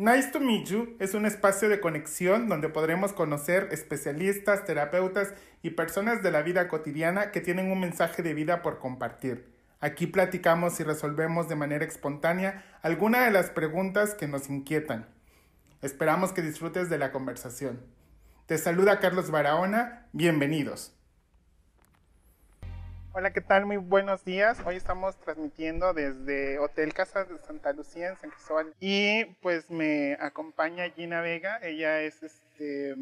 Nice to Meet You es un espacio de conexión donde podremos conocer especialistas, terapeutas y personas de la vida cotidiana que tienen un mensaje de vida por compartir. Aquí platicamos y resolvemos de manera espontánea algunas de las preguntas que nos inquietan. Esperamos que disfrutes de la conversación. Te saluda Carlos Barahona, bienvenidos. Hola, ¿qué tal? Muy buenos días. Hoy estamos transmitiendo desde Hotel Casa de Santa Lucía en San Cristóbal. Y pues me acompaña Gina Vega. Ella es este,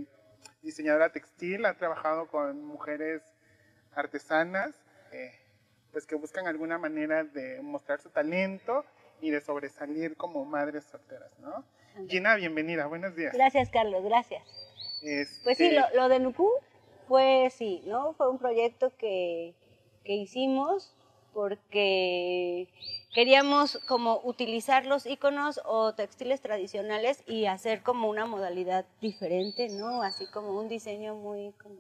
diseñadora textil, ha trabajado con mujeres artesanas, eh, pues que buscan alguna manera de mostrar su talento y de sobresalir como madres solteras, ¿no? Gina, bienvenida, buenos días. Gracias, Carlos, gracias. Pues sí, Este, lo, lo de Nuku fue sí, ¿no? Fue un proyecto que, que hicimos porque queríamos como utilizar los iconos o textiles tradicionales y hacer como una modalidad diferente, ¿no? Así como un diseño muy como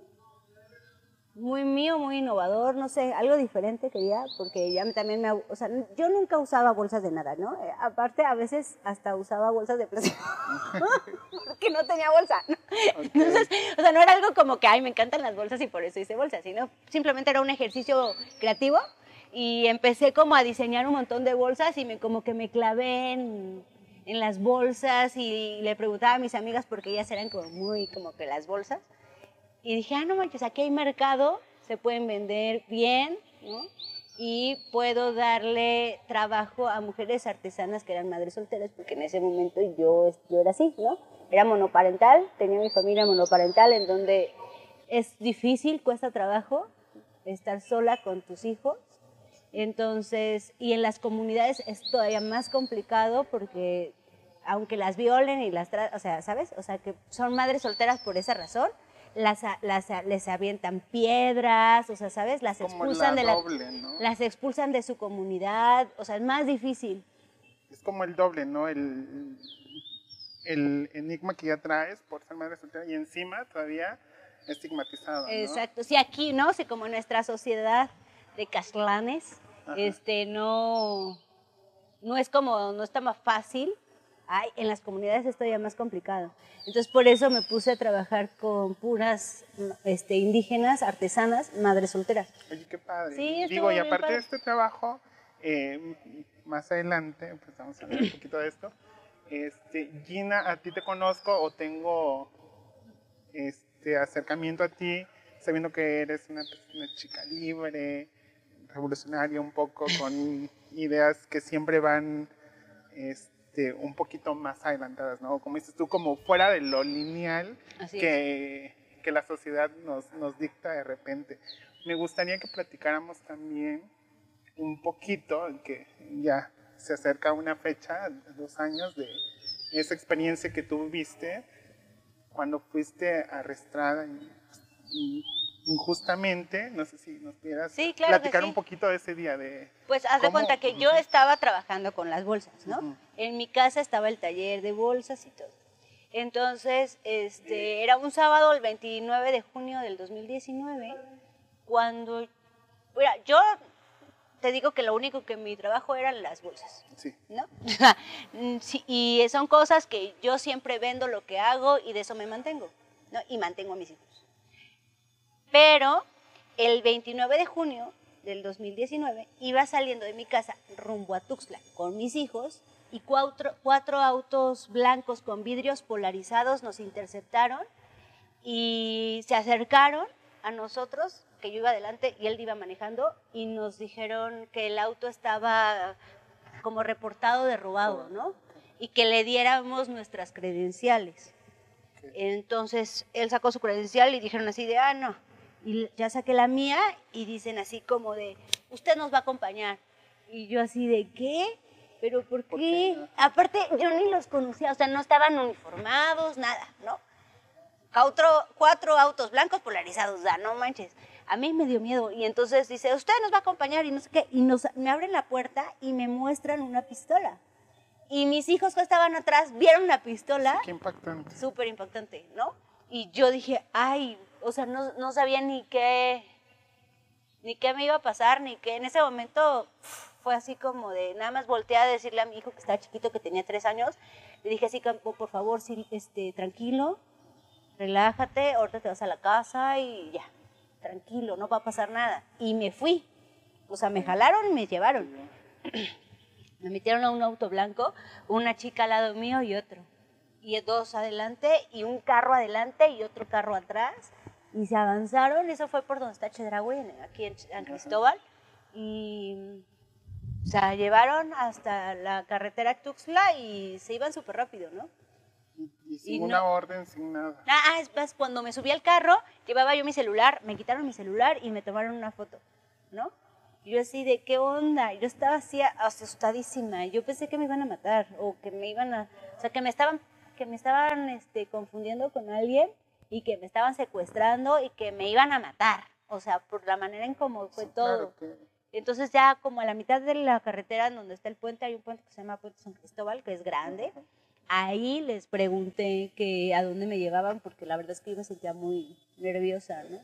muy mío, muy innovador, no sé, algo diferente quería, porque ya también me, o sea, yo nunca usaba bolsas de nada, ¿no? Eh, aparte, a veces hasta usaba bolsas de plástico, porque no tenía bolsa, ¿no? Entonces, o sea, no era algo como que, ay, me encantan las bolsas y por eso hice bolsas, sino simplemente era un ejercicio creativo y empecé como a diseñar un montón de bolsas y me como que me clavé en, en las bolsas y le preguntaba a mis amigas porque ellas eran como muy como que las bolsas y dije, ah, no manches, aquí hay mercado, se pueden vender bien, ¿no? Y puedo darle trabajo a mujeres artesanas que eran madres solteras, porque en ese momento yo, yo era así, ¿no? Era monoparental, tenía mi familia monoparental, en donde es difícil, cuesta trabajo estar sola con tus hijos. Entonces, y en las comunidades es todavía más complicado porque aunque las violen y las o sea, ¿sabes? O sea, que son madres solteras por esa razón, las, a- las les avientan piedras, o sea, ¿sabes? Las como expulsan la de la doble, ¿no? las expulsan de su comunidad, o sea, es más difícil. Es como el doble, ¿no? El, el enigma que ya traes por ser madre soltera y encima todavía estigmatizado, ¿no? Exacto. Sí, aquí, ¿no? Sí, como en nuestra sociedad de caslanes, este, no, no es como, no está más fácil. Ay, en las comunidades esto ya más complicado. Entonces, por eso me puse a trabajar con puras este, indígenas, artesanas, madres solteras. Oye, qué padre. Sí, Digo, y aparte padre. de este trabajo, eh, más adelante, pues vamos a hablar un poquito de esto. Este, Gina, a ti te conozco o tengo este acercamiento a ti, sabiendo que eres una, una chica libre, revolucionaria un poco, con ideas que siempre van este, un poquito más adelantadas, ¿no? Como dices tú, como fuera de lo lineal Así es. que, que la sociedad nos, nos dicta de repente. Me gustaría que platicáramos también un poquito, que ya se acerca una fecha, dos años, de esa experiencia que tú viste cuando fuiste arrestada y- y injustamente, no sé si nos pudieras Sí, claro que platicar sí. un poquito de ese día de... Pues haz de cuenta que yo estaba trabajando con las bolsas, ¿no? En mi casa estaba el taller de bolsas y todo. Entonces, este, era un sábado, el 29 de junio del 2019, cuando, mira, yo te digo que lo único que mi trabajo eran las bolsas, Sí, ¿no? Sí, y son cosas que yo siempre vendo lo que hago y de eso me mantengo, ¿no? Y mantengo a mis hijos. Pero el 29 de junio del 2019 iba saliendo de mi casa rumbo a Tuxtla con mis hijos y cuatro, cuatro autos blancos con vidrios polarizados nos interceptaron y se acercaron a nosotros, que yo iba adelante y él iba manejando, y nos dijeron que el auto estaba como reportado de robado, ¿no? Y que le diéramos nuestras credenciales. Entonces él sacó su credencial y dijeron así de, ah, no. Y ya saqué la mía y dicen así como de, usted nos va a acompañar. Y yo así de, ¿qué? ¿Pero por qué? ¿Por qué? Aparte, yo ni los conocía, o sea, no estaban uniformados, nada, ¿no? Cuatro, cuatro autos blancos polarizados, da, no manches. A mí me dio miedo. Y entonces dice, usted nos va a acompañar y no sé qué. Y nos, me abren la puerta y me muestran una pistola. Y mis hijos que estaban atrás vieron una pistola qué impactante. súper impactante, ¿no? Y yo dije, ay, o sea, no, no sabía ni qué, ni qué me iba a pasar, ni qué. En ese momento fue así como de, nada más volteé a decirle a mi hijo que estaba chiquito, que tenía tres años, le dije así, por favor, sí, este, tranquilo, relájate, ahorita te vas a la casa y ya, tranquilo, no va a pasar nada. Y me fui, o sea, me jalaron me llevaron. Me metieron a un auto blanco, una chica al lado mío y otro. Y dos adelante y un carro adelante y otro carro atrás. Y se avanzaron, eso fue por donde está Chedraui, aquí en San Cristóbal. Y o sea, llevaron hasta la carretera Tuxtla y se iban súper rápido, ¿no? Y, sin una orden, sin nada. Ah, es más, cuando me subí al carro, llevaba yo mi celular, me quitaron mi celular y me tomaron una foto, ¿no? Y yo así de, ¿qué onda? Yo estaba así asustadísima. Yo pensé que me iban a matar o que me iban a... O sea, que me estaban, que me estaban este, confundiendo con alguien y que me estaban secuestrando y que me iban a matar. O sea, por la manera en cómo fue todo. Entonces ya como a la mitad de la carretera donde está el puente, hay un puente que se llama Puente San Cristóbal, que es grande. Ahí les pregunté que a dónde me llevaban porque la verdad es que yo me sentía muy nerviosa, ¿no?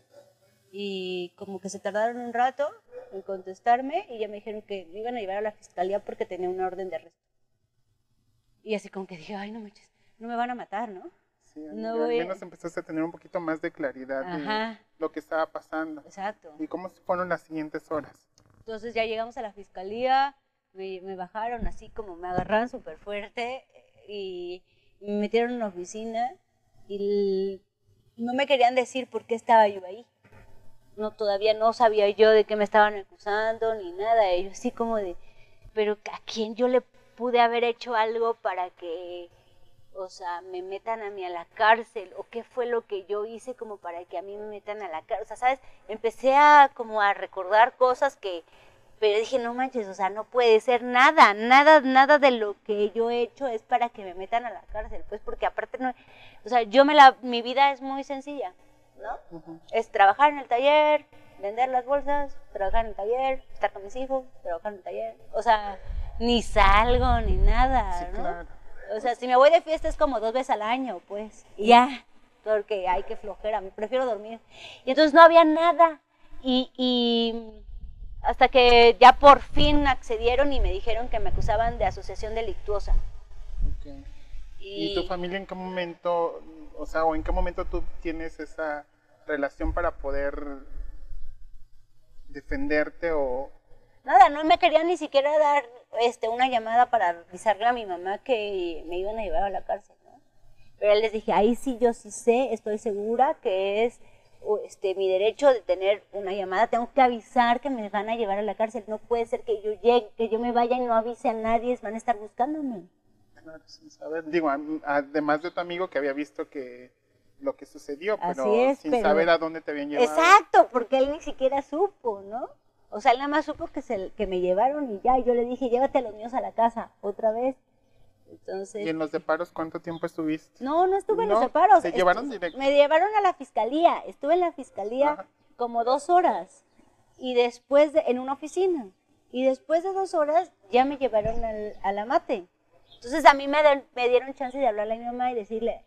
Y como que se tardaron un rato en contestarme y ya me dijeron que me iban a llevar a la fiscalía porque tenía una orden de arresto. Y así como que dije, ay, no me, no me van a matar, ¿no? Sí, no al menos empezaste a tener un poquito más de claridad de lo que estaba pasando. Exacto. ¿Y cómo fueron las siguientes horas? Entonces ya llegamos a la fiscalía, me, me bajaron así como me agarraron súper fuerte y me metieron en la oficina y no me querían decir por qué estaba yo ahí no todavía no sabía yo de qué me estaban acusando ni nada. Ellos sí como de, pero ¿a quién yo le pude haber hecho algo para que, o sea, me metan a mí a la cárcel? ¿O qué fue lo que yo hice como para que a mí me metan a la cárcel? O sea, ¿sabes? Empecé a como a recordar cosas que, pero dije, no manches, o sea, no puede ser nada, nada, nada de lo que yo he hecho es para que me metan a la cárcel, pues porque aparte no, o sea, yo me la, mi vida es muy sencilla ¿no? Es trabajar en el taller, vender las bolsas, trabajar en el taller, estar con mis hijos, trabajar en el taller. O sea, ni salgo ni nada, ¿no? O sea, si me voy de fiesta es como dos veces al año, pues. Y ya, porque hay que flojera, me prefiero dormir. Y entonces no había nada. Y, y hasta que ya por fin accedieron y me dijeron que me acusaban de asociación delictuosa. ¿Y tu familia en qué momento, o sea, o en qué momento tú tienes esa relación para poder defenderte o...? Nada, no me querían ni siquiera dar este, una llamada para avisarle a mi mamá que me iban a llevar a la cárcel, ¿no? Pero les dije, ahí sí yo sí sé, estoy segura que es este, mi derecho de tener una llamada, tengo que avisar que me van a llevar a la cárcel, no puede ser que yo llegue, que yo me vaya y no avise a nadie, van a estar buscándome. Claro, sin saber, digo, además de tu amigo que había visto que lo que sucedió, pero sin saber a dónde te habían llevado. Exacto, porque él ni siquiera supo, ¿no? O sea, él nada más supo que, se, que me llevaron y ya, y yo le dije, llévate a los niños a la casa, otra vez. Entonces, ¿Y en los deparos cuánto tiempo estuviste? No, no estuve en los deparos. ¿Se llevaron directo? Me llevaron a la fiscalía, estuve en la fiscalía como dos horas, y después de, en una oficina, y después de dos horas ya me llevaron al, a la mate. Entonces a mí me, me dieron chance de hablarle a mi mamá y decirle,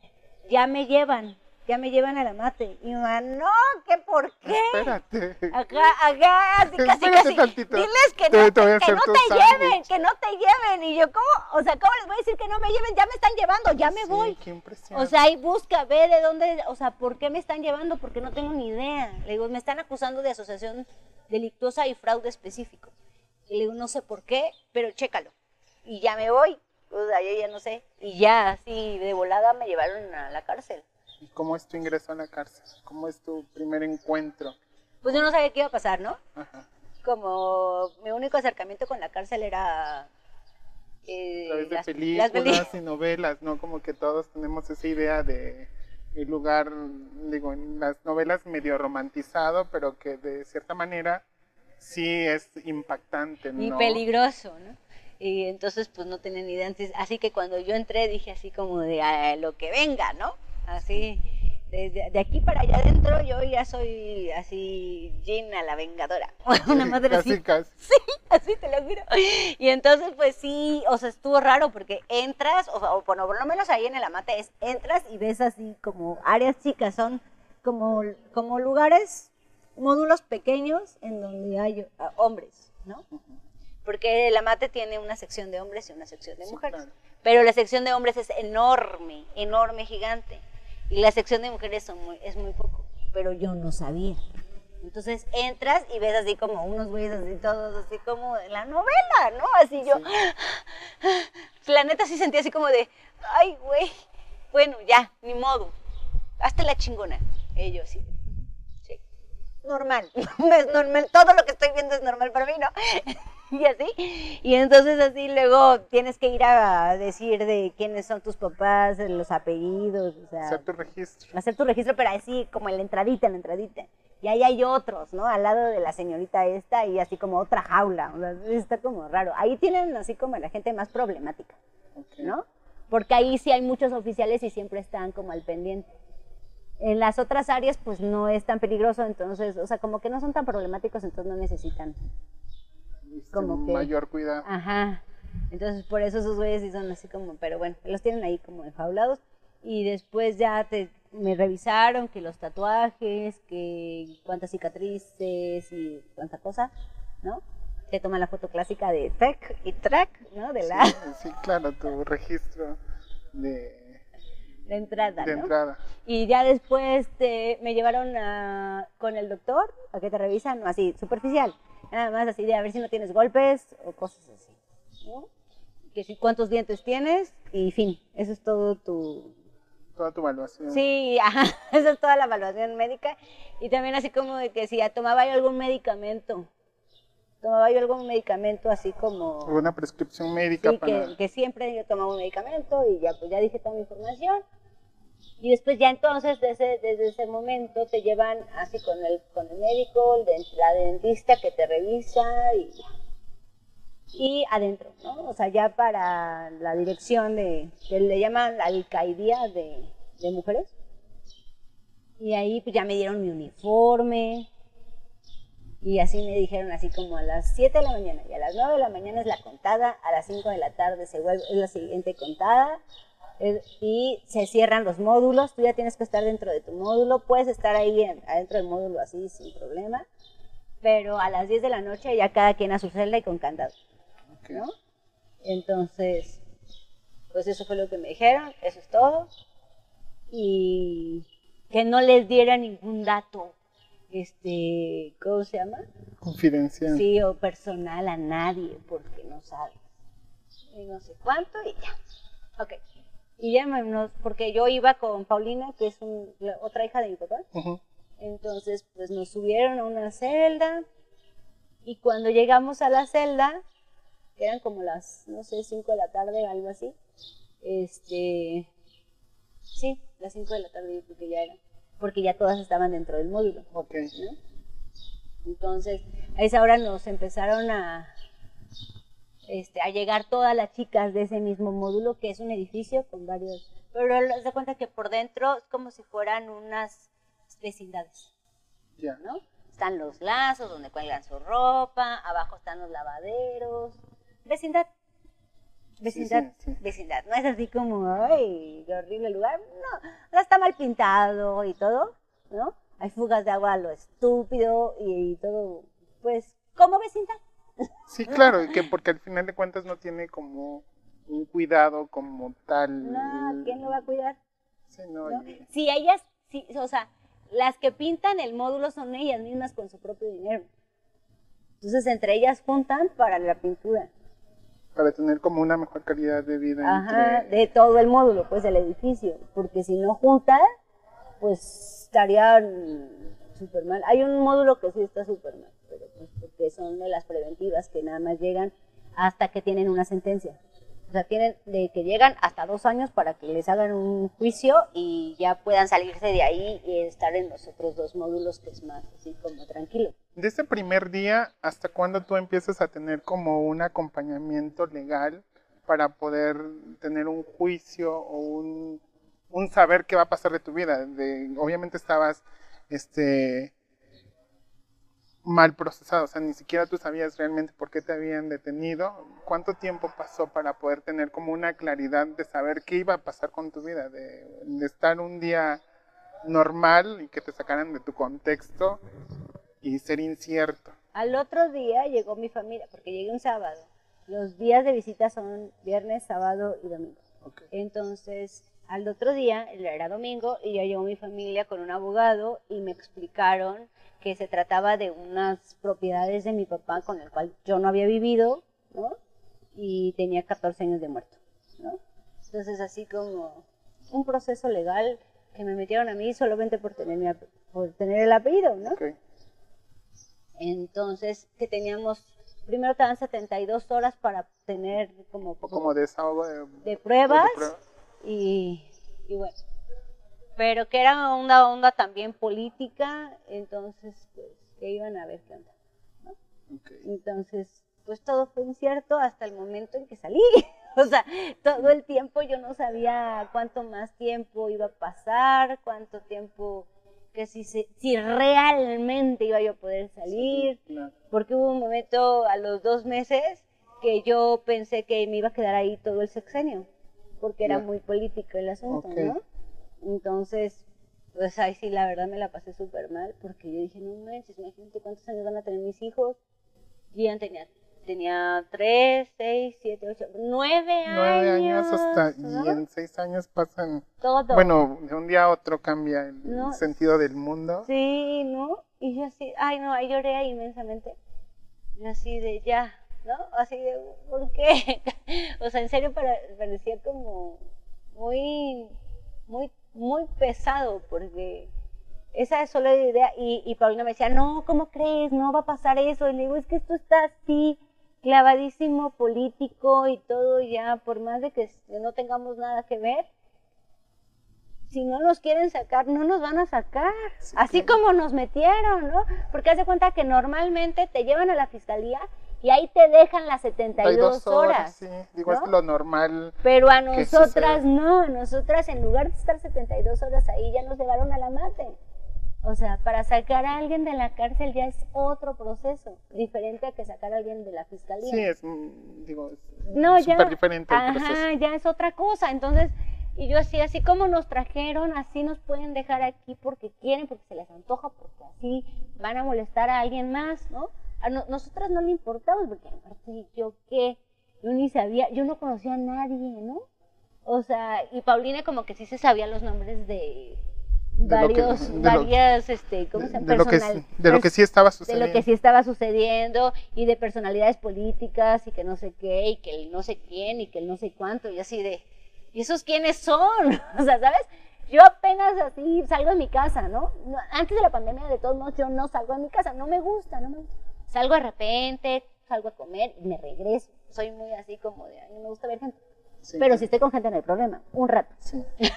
ya me llevan, ya me llevan a la mate. Y mi mamá, no, ¿qué por qué? Espérate. Acá, acá, así casi, casi. Tantito. Diles que no, te, que no te lleven, que no te lleven. Y yo, ¿cómo? O sea, ¿cómo les voy a decir que no me lleven? Ya me están llevando, ya me voy. Qué impresión. O sea, ahí busca, ve de dónde, o sea, ¿por qué me están llevando? Porque no tengo ni idea. Le digo, me están acusando de asociación delictuosa y fraude específico. Y le digo, no sé por qué, pero chécalo. Y ya me voy. O sea, yo ya no sé. Y ya, así, de volada me llevaron a la cárcel. ¿Y cómo es tu ingreso a la cárcel? ¿Cómo es tu primer encuentro? Pues yo no sabía qué iba a pasar, ¿no? Ajá. Como mi único acercamiento con la cárcel era... Eh, a través de películas y novelas, ¿no? Como que todos tenemos esa idea de el lugar, digo, en las novelas medio romantizado, pero que de cierta manera sí es impactante, ¿no? Y peligroso, ¿no? Y entonces pues no tenía ni idea. Así que cuando yo entré dije así como de a lo que venga, ¿no? Así, desde de aquí para allá adentro yo ya soy así Gina la vengadora. Una madre así. Sí, así te lo juro. Y entonces pues sí, o sea, estuvo raro porque entras, o, o por lo menos ahí en el amate es, entras y ves así como áreas chicas, son como, como lugares, módulos pequeños en donde hay ah, hombres, ¿no? Porque la mate tiene una sección de hombres y una sección de Sí, mujeres. claro. Pero la sección de hombres es enorme, enorme, gigante. Y la sección de mujeres son muy- es muy poco. Pero yo no sabía. Entonces entras y ves así como unos güeyes así todos, así como de la novela, ¿no? Así yo, la neta sí sentía así como de, ay, güey, bueno, ya, ni modo, hasta la chingona. Yo así, sí, normal, es normal, todo lo que estoy viendo es normal para mí, ¿no? Y así, y entonces así luego tienes que ir a decir de quiénes son tus papás, los apellidos, o sea, Hacer tu registro. hacer tu registro, pero así como en la entradita, en la entradita. Y ahí hay otros, ¿no? Al lado de la señorita esta y así como otra jaula. O sea, está como raro. Ahí tienen así como la gente más problemática. ¿no? Porque ahí sí hay muchos oficiales y siempre están como al pendiente. En las otras áreas pues no es tan peligroso, entonces, o sea, como que no son tan problemáticos, entonces no necesitan. Este, como que- Mayor cuidado. Ajá. Entonces por eso esos güeyes sí son así como, pero bueno, los tienen ahí como enjaulados. Y después ya te, me revisaron que los tatuajes, que cuántas cicatrices y cuánta cosa, ¿no? Te toman la foto clásica de track y track, ¿no? De la, Sí, sí, claro, tu registro de, la entrada, de ¿no? entrada. Y ya después te, me llevaron a- con el doctor a que te revisan, así, superficial. Nada más así de a ver si no tienes golpes o cosas así. ¿no? Que si cuántos dientes tienes y fin. Eso es todo tu... Toda tu evaluación. Sí, ajá, eso es toda la evaluación médica. Y también así como de que si ya tomaba yo algún medicamento. Tomaba yo algún medicamento así como... Una prescripción médica Sí, para... que, que siempre yo tomaba un medicamento y ya pues ya dije toda mi información. Y después ya entonces desde, desde ese momento te llevan así con el, con el médico, la dentista que te revisa y. Y adentro, ¿no? O sea, ya para la dirección de, que le llaman la alcaidía de, de mujeres. Y ahí pues ya me dieron mi uniforme, y así me dijeron así como a las 7 de la mañana y a las 9 de la mañana es la contada, a las 5 de la tarde se vuelve, es la siguiente contada y se cierran los módulos, tú ya tienes que estar dentro de tu módulo, puedes estar ahí en- adentro del módulo así sin problema, pero a las 10 de la noche ya cada quien a su celda y con candado, Ok. ¿no? Entonces, pues eso fue lo que me dijeron, eso es todo, y que no les diera ningún dato, este, ¿cómo se llama? Confidencial. Sí, o personal a nadie, porque no sabes. Y no sé cuánto y ya. Ok. Y ya me- nos- porque yo iba con Paulina, que es un- la otra hija de mi papá. Entonces, pues nos subieron a una celda. Y cuando llegamos a la celda, que eran como las, no sé, 5 de la tarde, algo así. Este. Sí, las 5 de la tarde, yo creo que ya eran. Porque ya todas estaban dentro del módulo. Ok. ¿no? Entonces, a esa hora nos empezaron a, este, a llegar todas las chicas de ese mismo módulo, que es un edificio con varios... Pero se cuenta que por dentro es como si fueran unas vecindades, Ya. ¿no? Están los lazos donde cuelgan su ropa, abajo están los lavaderos. Vecindad. Vecindad, sí, sí. vecindad. No es así como, ay, qué horrible lugar. No, está mal pintado y todo, ¿no? Hay fugas de agua a lo estúpido y, y todo, pues, como vecindad. Sí, claro, y que porque al final de cuentas no tiene como un cuidado como tal. No, ¿quién lo va a cuidar? Sí, no, ¿no? ellas, si, o sea, las que pintan el módulo son ellas mismas con su propio dinero. Entonces, entre ellas juntan para la pintura. para tener como una mejor calidad de vida Ajá, entre... de todo el módulo, pues del edificio, porque si no juntan, pues estarían súper mal. Hay un módulo que sí está súper mal, pero pues porque son de las preventivas que nada más llegan hasta que tienen una sentencia. O sea, tienen de que llegan hasta dos años para que les hagan un juicio y ya puedan salirse de ahí y estar en los otros dos módulos que es más así como tranquilo. De ese primer día, ¿hasta cuándo tú empiezas a tener como un acompañamiento legal para poder tener un juicio o un, un saber qué va a pasar de tu vida? Obviamente estabas este, mal procesado, o sea, ni siquiera tú sabías realmente por qué te habían detenido. ¿Cuánto tiempo pasó para poder tener como una claridad de saber qué iba a pasar con tu vida? De, de estar un día normal y que te sacaran de tu contexto y ser incierto. Al otro día llegó mi familia, porque llegué un sábado. Los días de visita son viernes, sábado y domingo. Entonces, al otro día, era domingo, y ya llegó mi familia con un abogado y me explicaron que se trataba de unas propiedades de mi papá con el cual yo no había vivido, ¿no? Y tenía 14 años de muerto, ¿no? Entonces, así como un proceso legal que me metieron a mí solamente por tener, mi por tener el apellido, ¿no? Ok. Entonces, que teníamos, primero te dan 72 horas para tener como, Como desahogo de, de pruebas de pruebas. Y, y bueno, pero que era una onda también política, entonces, pues, que iban a ver qué onda. Ok. Entonces, pues todo fue incierto hasta el momento en que salí. O sea, todo el tiempo yo no sabía cuánto más tiempo iba a pasar, cuánto tiempo, que si, se- si realmente iba yo a poder salir, Claro. porque hubo un momento a los dos meses que yo pensé que me iba a quedar ahí todo el sexenio, porque era muy político el asunto, Ok. ¿no? Entonces, pues ahí sí, la verdad me la pasé súper mal, porque yo dije, no manches, imagínate cuántos años van a tener mis hijos. Y ya tenía, tenía tres, seis, siete, ocho, nueve años. Nueve años hasta, ¿no? y en seis años pasan, Todo. bueno, de un día a otro cambia el No. sentido del mundo. Sí, ¿no? Y yo así, ay, no, ahí lloré inmensamente. Y así de ya, ¿no? Así de, ¿por qué? o sea, en serio parecía como muy, muy, muy pesado porque esa es solo la idea. Y, y Paulina me decía, no, ¿cómo crees? No va a pasar eso. Y le digo, es que esto está así, clavadísimo, político y todo ya, por más de que no tengamos nada que ver, si no nos quieren sacar, no nos van a sacar. Sí, Así claro. como nos metieron, ¿no? Porque haz de cuenta que normalmente te llevan a la fiscalía y ahí te dejan las 72 horas. sí. Digo, es lo normal. Pero a ¿Qué nosotras no, a nosotras en lugar de estar 72 horas ahí ya nos llevaron a la mate. O sea, para sacar a alguien de la cárcel ya es otro proceso, diferente a que sacar a alguien de la fiscalía. Sí, es, mm, digo, es No, ya. súper diferente el Ajá, proceso. ya es otra cosa. Entonces, y yo así, así como nos trajeron, así nos pueden dejar aquí porque quieren, porque se les antoja, porque así van a molestar a alguien más, ¿no? A no- nosotras no le importamos, porque aparte, yo qué, yo ni sabía, yo no conocía a nadie, ¿no? O sea, y Paulina como que sí se sabía los nombres de De que- varios, de lo- varias, este, ¿cómo se llama? de lo que, de lo que sí estaba de sucediendo. lo que sí estaba sucediendo y de personalidades políticas y que no sé qué y que el no sé quién y que el no sé cuánto y así de ¿y esos quiénes son? o sea, ¿sabes? Yo apenas así salgo de mi casa, ¿no? No, Antes de la pandemia, de todos modos, yo no salgo de mi casa, no me gusta, no me gusta. Salgo de repente, salgo a comer y me regreso. Soy muy así como de, ay, no me gusta ver gente. Sí, Pero sí, si estoy con gente no hay problema, un rato. sí.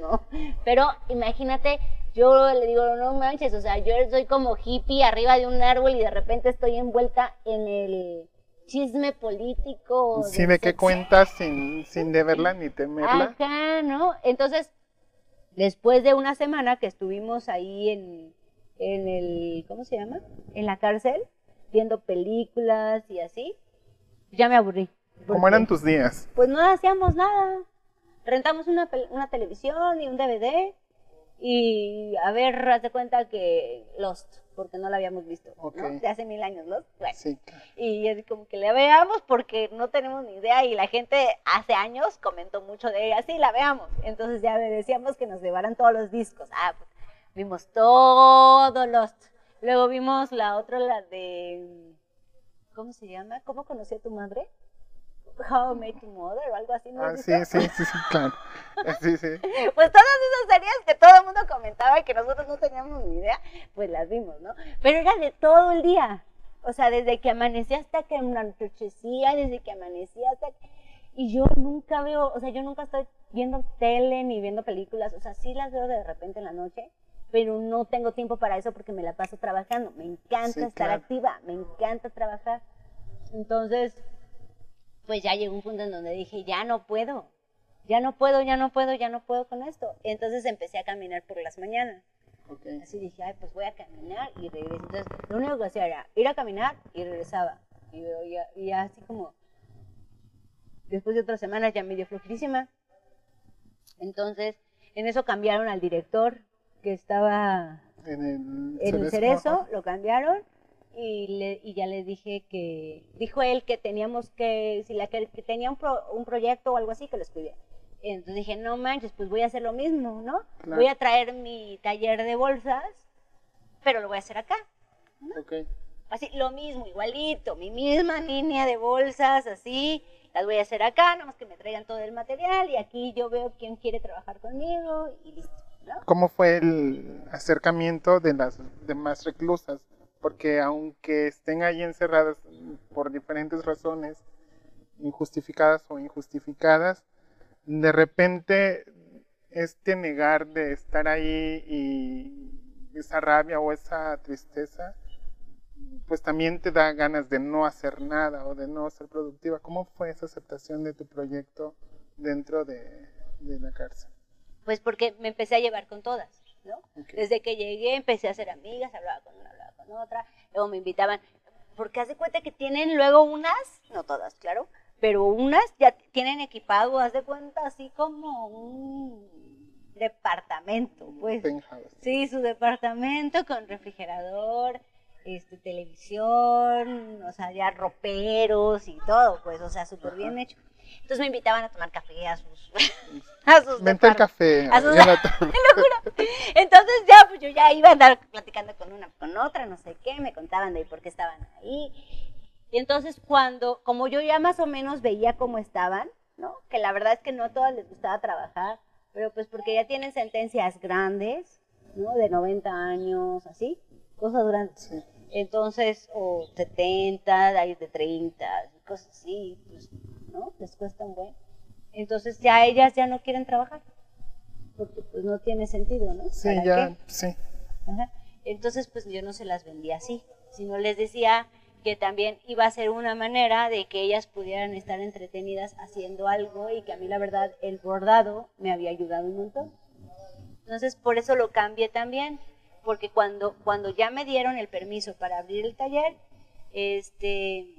No, pero imagínate, yo le digo, no manches, o sea, yo soy como hippie arriba de un árbol y de repente estoy envuelta en el chisme político. Sí, de qué cuentas sin, sin deberla ni temerla. Ajá, ¿no? Entonces, después de una semana que estuvimos ahí en, en el, ¿cómo se llama? En la cárcel, viendo películas y así, ya me aburrí. ¿Cómo eran tus días? pues no hacíamos nada. Rentamos una, una televisión y un DVD y a ver, haz de cuenta que Lost, porque no la habíamos visto, Ok. ¿no? De hace mil años, Lost. Bueno, Sí, y es como que la veamos porque no tenemos ni idea y la gente hace años comentó mucho de ella, sí, la veamos. Entonces ya le decíamos que nos llevaran todos los discos. Ah, pues, vimos todo Lost. Luego vimos la otra, la de... ¿Cómo se llama? ¿Cómo conocí a tu madre? How I Met Your Mother o algo así. ¿no Ah, sí, sí, sí, sí, claro. Eh, Sí, sí. Pues todas esas series que todo el mundo comentaba y que nosotros no teníamos ni idea, pues las vimos, ¿no? Pero era de todo el día. O sea, desde que amanecía hasta que anochecía, desde que amanecía hasta que... Y yo nunca veo, o sea, yo nunca estoy viendo tele ni viendo películas, o sea, sí las veo de repente en la noche, pero no tengo tiempo para eso porque me la paso trabajando. Me encanta Sí, estar claro. activa, me encanta trabajar. Entonces, pues ya llegó un punto en donde dije, ya no puedo, ya no puedo, ya no puedo, ya no puedo con esto. Entonces empecé a caminar por las mañanas. Ok. Así dije, ay, pues voy a caminar y regreso. Entonces, lo único que hacía era ir a caminar y regresaba. Y, y ya así como, después de otras semanas ya me dio flojísima. Entonces, en eso cambiaron al director que estaba En el en el cerezo, lo cambiaron y, le, y ya le dije que, dijo él que teníamos que, si la que, que tenía un, pro- un proyecto o algo así, que lo escribiera. Entonces dije, no manches, pues voy a hacer lo mismo, ¿no? Claro. Voy a traer mi taller de bolsas, pero lo voy a hacer acá. Ok. Así, lo mismo, igualito, mi misma línea de bolsas, así, las voy a hacer acá, nada más que me traigan todo el material y aquí yo veo quién quiere trabajar conmigo y listo, ¿no? ¿Cómo fue el acercamiento de las demás reclusas? Porque aunque estén ahí encerradas por diferentes razones, injustificadas o injustificadas, de repente este negar de estar ahí y esa rabia o esa tristeza, pues también te da ganas de no hacer nada o de no ser productiva. ¿Cómo fue esa aceptación de tu proyecto dentro de, de la cárcel? Pues porque me empecé a llevar con todas, ¿no? Desde que llegué empecé a hacer amigas, hablaba con una, hablaba con otra, luego me invitaban, porque haz de cuenta que tienen luego unas, no todas, claro, pero unas ya tienen equipado, haz de cuenta, así como un departamento, pues. Penthouse. Sí, su departamento con refrigerador, este, televisión, o sea, ya roperos y todo, pues, o sea, súper bien hecho. Entonces me invitaban a tomar café a sus, a sus Vente el depart- café. a sus- ya la to- Entonces ya, pues yo ya iba a andar platicando con una, con otra, no sé qué, me contaban de por qué estaban ahí. Y entonces cuando, como yo ya más o menos veía cómo estaban, ¿no? Que la verdad es que no a todas les gustaba trabajar, pero pues porque ya tienen sentencias grandes, ¿no? De 90 años, así, cosas grandes. Sí. Entonces, o 70, hay de 30, cosas así, pues, ¿no? Les cuesta un buen. Entonces ya ellas ya no quieren trabajar, porque pues no tiene sentido, ¿no? Sí, ¿Para ya, qué? sí. Ajá. Entonces, pues yo no se las vendía así, sino les decía que también iba a ser una manera de que ellas pudieran estar entretenidas haciendo algo y que a mí la verdad el bordado me había ayudado un montón. Entonces, por eso lo cambié también, porque cuando, cuando ya me dieron el permiso para abrir el taller, este,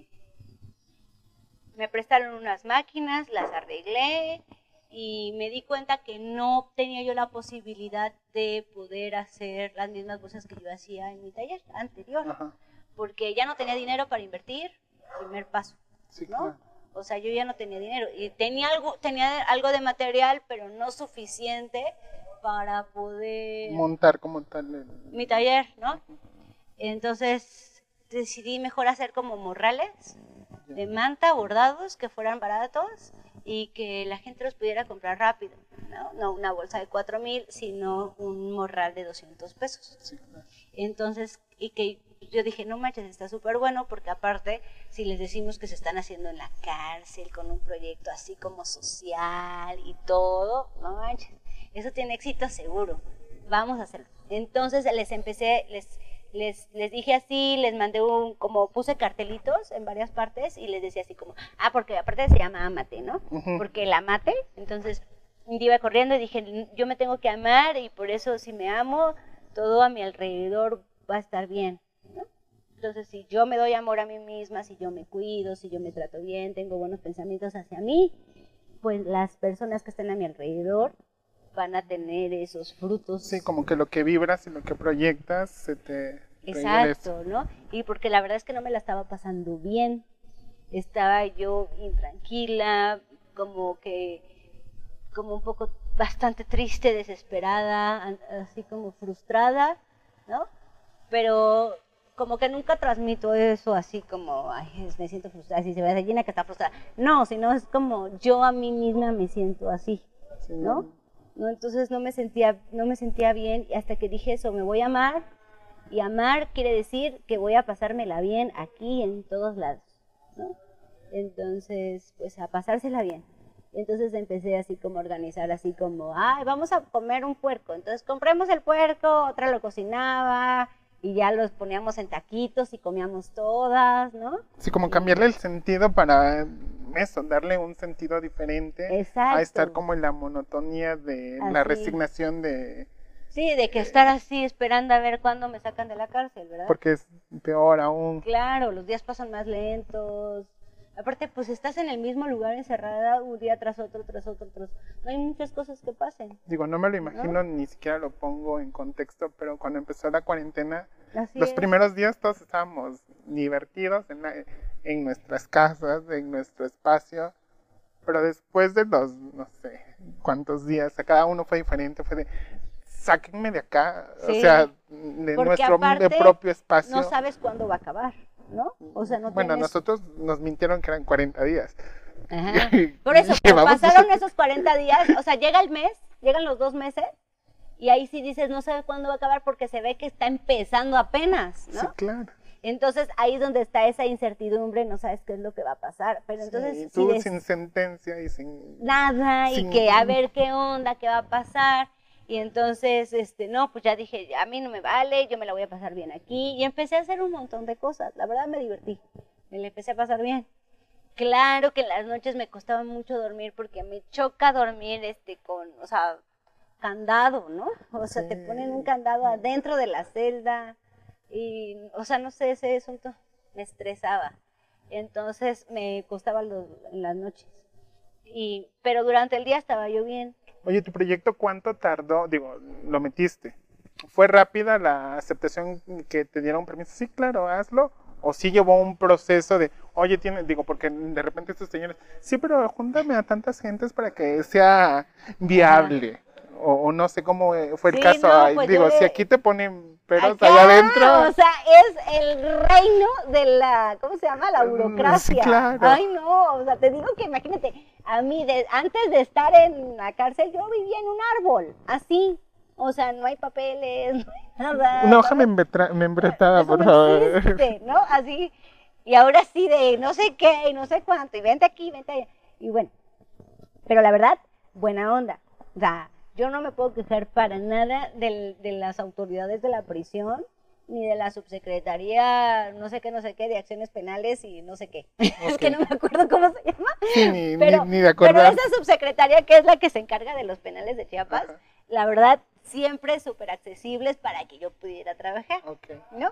me prestaron unas máquinas, las arreglé y me di cuenta que no tenía yo la posibilidad de poder hacer las mismas cosas que yo hacía en mi taller anterior, Ajá. porque ya no tenía dinero para invertir, primer paso. Sí, ¿no? claro. O sea, yo ya no tenía dinero y tenía algo, tenía algo de material, pero no suficiente para poder Montar como tal el... mi taller, ¿no? Entonces decidí mejor hacer como morrales de manta bordados que fueran baratos y que la gente los pudiera comprar rápido, ¿no? No una bolsa de 4 mil, sino un morral de 200 pesos. Sí, claro. Entonces, y que yo dije, no manches, está súper bueno porque aparte, si les decimos que se están haciendo en la cárcel con un proyecto así como social y todo, no manches, eso tiene éxito seguro, vamos a hacerlo. Entonces les empecé, les, les, les dije así, les mandé un, como puse cartelitos en varias partes y les decía así como, ah, porque aparte se llama Amate, ¿no? Porque la amate, entonces iba corriendo y dije, yo me tengo que amar y por eso si me amo, todo a mi alrededor va a estar bien. ¿no? Entonces, si yo me doy amor a mí misma, si yo me cuido, si yo me trato bien, tengo buenos pensamientos hacia mí, pues las personas que estén a mi alrededor van a tener esos frutos. Sí, como que lo que vibras y lo que proyectas se te regresa. Exacto, ¿no? Y porque la verdad es que no me la estaba pasando bien. Estaba yo intranquila, como que, como un poco bastante triste, desesperada, así como frustrada, ¿no? Pero como que nunca transmito eso así como, ay, me siento frustrada, si se ve llena que está frustrada. No, sino es como yo a mí misma me siento así. Sí, ¿no? ¿No? Entonces no me sentía, no me sentía bien hasta que dije eso, me voy a amar y amar quiere decir que voy a pasármela bien aquí en todos lados, ¿no? Entonces, pues a pasársela bien. Entonces empecé así como a organizar así como, ay, vamos a comer un puerco. Entonces compremos el puerco, otra lo cocinaba y ya los poníamos en taquitos y comíamos todas, ¿no? Sí, como cambiarle el sentido para eso, darle un sentido diferente Exacto. a estar como en la monotonía de la Así. resignación de... Sí, de que estar así esperando a ver cuándo me sacan de la cárcel, ¿verdad? Porque es peor aún. Claro, los días pasan más lentos. Aparte, pues estás en el mismo lugar encerrada un día tras otro, tras otro, tras No hay muchas cosas que pasen. Digo, no me lo imagino, ni siquiera lo pongo en contexto, pero cuando empezó la cuarentena, Así Los es. primeros días todos estábamos divertidos en, la- en nuestras casas, en nuestro espacio, pero después de los, no sé, cuántos días, a cada uno fue diferente, fue de, sáquenme de acá, Sí. o sea, de Porque nuestro aparte, de propio espacio. No sabes cuándo va a acabar, ¿no? O sea, no bueno, tienes... nosotros nos mintieron que eran 40 días. Ajá. Por eso, pero pasaron esos 40 días, o sea, llega el mes, llegan los dos meses, y ahí sí dices, no sabes cuándo va a acabar porque se ve que está empezando apenas, ¿no? Sí, claro. Entonces ahí es donde está esa incertidumbre, no sabes qué es lo que va a pasar. Pero entonces, Sí, y si tú des- sin sentencia y sin... nada, sin- y que a ver qué onda, qué va a pasar. Y entonces, este, no, pues ya dije, a mí no me vale, yo me la voy a pasar bien aquí. Y empecé a hacer un montón de cosas. La verdad me divertí. Me la empecé a pasar bien. Claro que en las noches me costaba mucho dormir porque me choca dormir este con, o sea, candado, ¿no? O sea, te ponen un candado adentro de la celda y, o sea, no sé, ese asunto me estresaba. Entonces me costaba los- en las noches. Y, pero durante el día estaba yo bien. Oye, ¿tu proyecto cuánto tardó? Digo, lo metiste. ¿Fue rápida la aceptación que te dieron permiso? Sí, claro, hazlo. ¿O sí llevó un proceso de, oye, tiene, digo, porque de repente estos señores, sí, pero júntame a tantas gentes para que sea viable? O, o no sé cómo eh, fue el Sí, caso. no, pues digo, le- si aquí te ponen peros Acá, allá adentro. O sea, es el reino de la, ¿cómo se llama? La Mm, sí, burocracia. claro. Ay, no, o sea, te digo que imagínate, a mí, de- antes de estar en la cárcel, yo vivía en un árbol, así. O sea, no hay papeles, no hay nada. Una hoja membretada, Eso por favor. existe, ¿no? Así. Y ahora sí de no sé qué y no sé cuánto, y vente aquí, vente allá. Y bueno, pero la verdad, buena onda. O sea, yo no me puedo quejar para nada del- de las autoridades de la prisión, ni de la subsecretaría, no sé qué, no sé qué, de acciones penales y no sé qué. es que no me acuerdo cómo se llama. Sí, ni, Pero, ni de pero acordar. esa subsecretaría que es la que se encarga de los penales de Chiapas, la verdad, siempre súper accesibles para que yo pudiera trabajar. Ok. ¿no?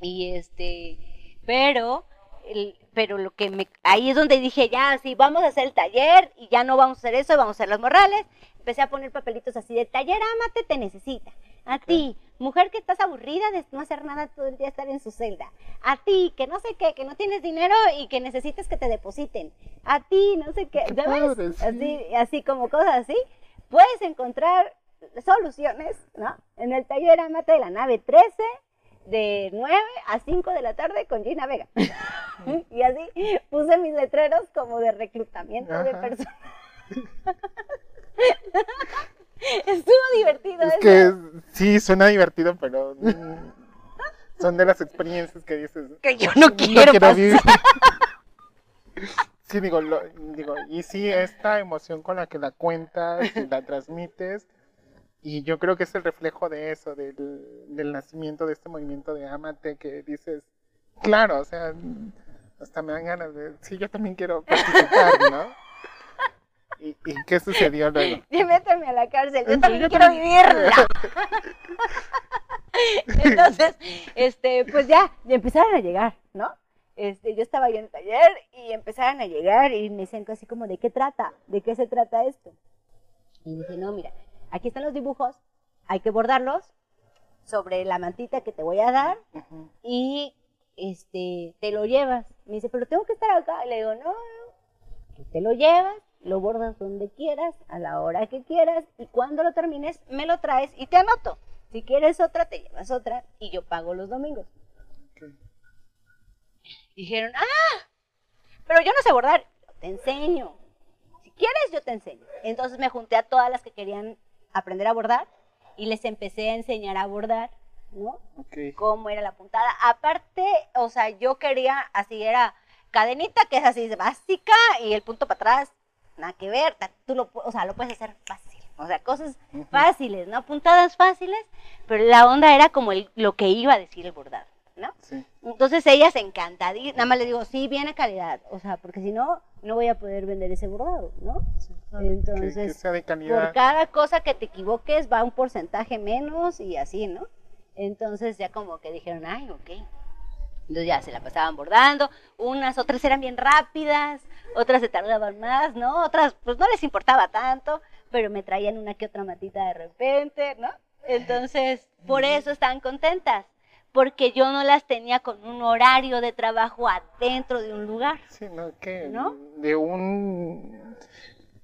Y este, pero, el- pero lo que me, ahí es donde dije, ya, sí, vamos a hacer el taller y ya no vamos a hacer eso, vamos a hacer los morrales. Empecé a poner papelitos así de taller, ámate, te necesita. A ti, mujer que estás aburrida de no hacer nada todo el día, estar en su celda. A ti, que no sé qué, que no tienes dinero y que necesitas que te depositen. A ti, no sé qué. Así, así como cosas así. Puedes encontrar soluciones, ¿no? En el taller Amate de la nave 13, de 9 a 5 de la tarde con Gina Vega. y así puse mis letreros como de reclutamiento de personas. Estuvo divertido Es que sí, suena divertido, pero mm, son de las experiencias que dices. Que yo no quiero pasar". vivir. Sí, digo, lo- digo, y sí, esta emoción con la que la cuentas y la transmites, y yo creo que es el reflejo de eso, del, del nacimiento de este movimiento de Amate, que dices, claro, o sea, hasta me dan ganas de, sí, yo también quiero participar, ¿no? ¿Y, y qué sucedió luego? Y méteme a la cárcel, yo también yo quiero también. vivirla. Entonces, este, pues ya, empezaron a llegar, ¿no? Este, yo estaba yo en el taller y empezaron a llegar y me decían así como, ¿de qué trata? ¿De qué se trata esto? Y dije, no, mira, aquí están los dibujos, hay que bordarlos sobre la mantita que te voy a dar Ujú. y este, te lo llevas. Me dice, pero tengo que estar acá. Y le digo, no, no, tú te lo llevas, lo bordas donde quieras, a la hora que quieras, y cuando lo termines, me lo traes y te anoto. Si quieres otra, te llevas otra y yo pago los domingos. Dijeron, ah, pero yo no sé bordar, te enseño. Si quieres, yo te enseño. Entonces me junté a todas las que querían aprender a bordar y les empecé a enseñar a bordar, ¿no? Ok. cómo era la puntada. Aparte, o sea, yo quería, así era, cadenita, que es así básica, y el punto para atrás, nada que ver, tú lo, o sea, lo puedes hacer fácil. O sea, cosas fáciles, ¿no? Puntadas fáciles, pero la onda era como el- lo que iba a decir el bordado, ¿no? Sí. Entonces ellas encantadísimas, nada más le digo, sí, viene calidad, o sea, porque si no, no voy a poder vender ese bordado, ¿no? Que- que Entonces, sea de por cada cosa que te equivoques va un porcentaje menos y así, ¿no? Entonces ya como que dijeron, ay, ok. Entonces ya se la pasaban bordando, unas, otras eran bien rápidas, otras se tardaban más, ¿no? Otras pues no les importaba tanto, pero me traían una que otra matita de repente, ¿no? Entonces, por eso están contentas, porque yo no las tenía con un horario de trabajo adentro de un lugar. Sino que ¿No? de un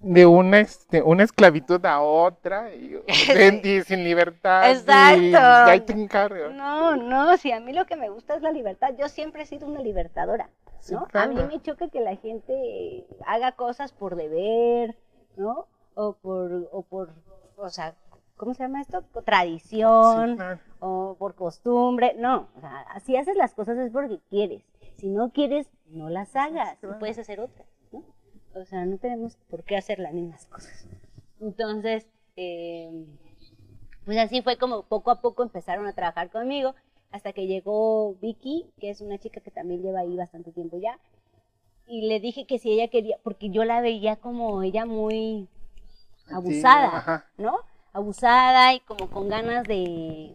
de una, este, una esclavitud a otra y, de- y sin libertad. Exacto. Y, ahí te encargo. No, no, si a mí lo que me gusta es la libertad. Yo siempre he sido una libertadora, Sí, ¿no? A mí me choca que la gente haga cosas por deber, ¿no? O por, o por, o sea, ¿cómo se llama esto? Por tradición, Sí, claro. o por costumbre. No, o sea, si haces las cosas es porque quieres. Si no quieres, no las hagas. y claro. puedes hacer otras. O sea, no tenemos por qué hacer las mismas cosas. Entonces, eh, pues así fue como poco a poco empezaron a trabajar conmigo, hasta que llegó Vicky, que es una chica que también lleva ahí bastante tiempo ya, y le dije que si ella quería, porque yo la veía como ella muy abusada. ¿no? Abusada y como con ganas de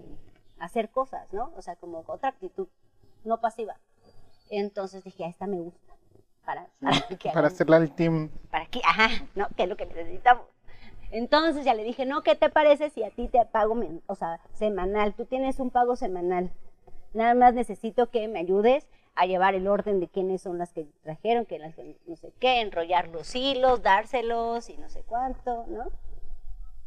hacer cosas, ¿no? O sea, como otra actitud, no pasiva. Entonces dije, a esta me gusta. Para, para, que Para hacerla al team. para aquí, ajá, ¿no? Que es lo que necesitamos. Entonces ya le dije, no, ¿qué te parece si a ti te pago, o sea, semanal? Tú tienes un pago semanal. Nada más necesito que me ayudes a llevar el orden de quiénes son las que trajeron, que las que no sé qué, enrollar los hilos, dárselos y no sé cuánto, ¿no?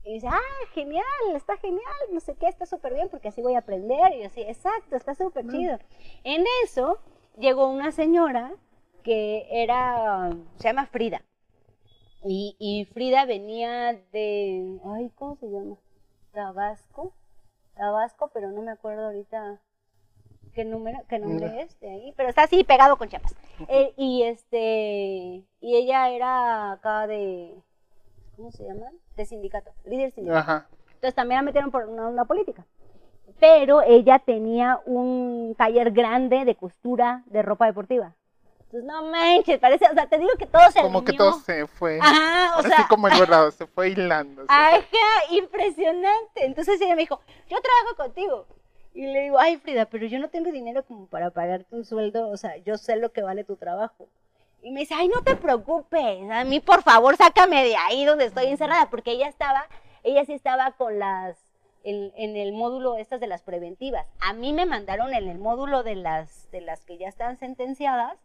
Y dice, ah, genial, está genial, no sé qué, está súper bien porque así voy a aprender. Y yo, sí, exacto, está súper chido. En eso llegó una señora que era, se llama Frida. Y, y Frida venía de, ay, ¿cómo se llama? Tabasco. Tabasco, pero no me acuerdo ahorita qué número, qué nombre Mira. es de ahí, pero está así pegado con Chiapas. Eh, y este, y ella era acá de, ¿cómo se llama? De sindicato, líder sindicato. Ajá. Entonces también la metieron por una, una política. Pero ella tenía un taller grande de costura de ropa deportiva. Entonces, no manches, parece, o sea, te digo que todo se Como que todo se fue. Ajá, o Así sea, como el bordado, se fue hilando. se Ajá, impresionante. Entonces ella me dijo, yo trabajo contigo. Y le digo, ay Frida, pero yo no tengo dinero como para pagarte un sueldo, o sea, yo sé lo que vale tu trabajo. Y me dice, ay, no te preocupes, a mí por favor sácame de ahí donde estoy encerrada, porque ella estaba, ella sí estaba con las, en, en el módulo estas de las preventivas. A mí me mandaron en el módulo de las, de las que ya están sentenciadas,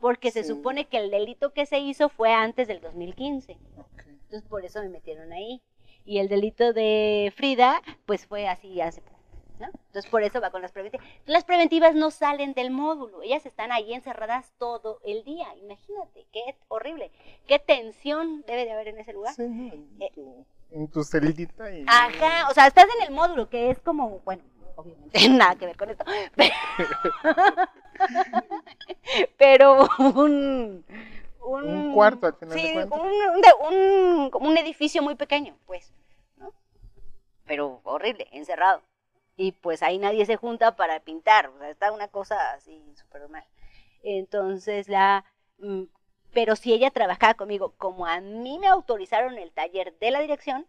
porque se supone que el delito que se hizo fue antes del 2015. Ok. Entonces por eso me metieron ahí. Y el delito de Frida, pues fue así hace poco. ¿no? Entonces por eso va con las preventivas. Las preventivas no salen del módulo, ellas están ahí encerradas todo el día. Imagínate, qué horrible, qué tensión debe de haber en ese lugar. Sí, Eh. tu, en tu celdita y... Ajá, o sea, estás en el módulo, que es como, bueno, obviamente nada que ver con esto, pero, pero un, Un cuarto, al final sí, de- un- como un edificio muy pequeño, pues, ¿no? Pero horrible, encerrado. Y pues ahí nadie se junta para pintar, o sea, está una cosa así súper mal. Entonces la, mm, pero si ella trabajaba conmigo, como a mí me autorizaron el taller de la dirección,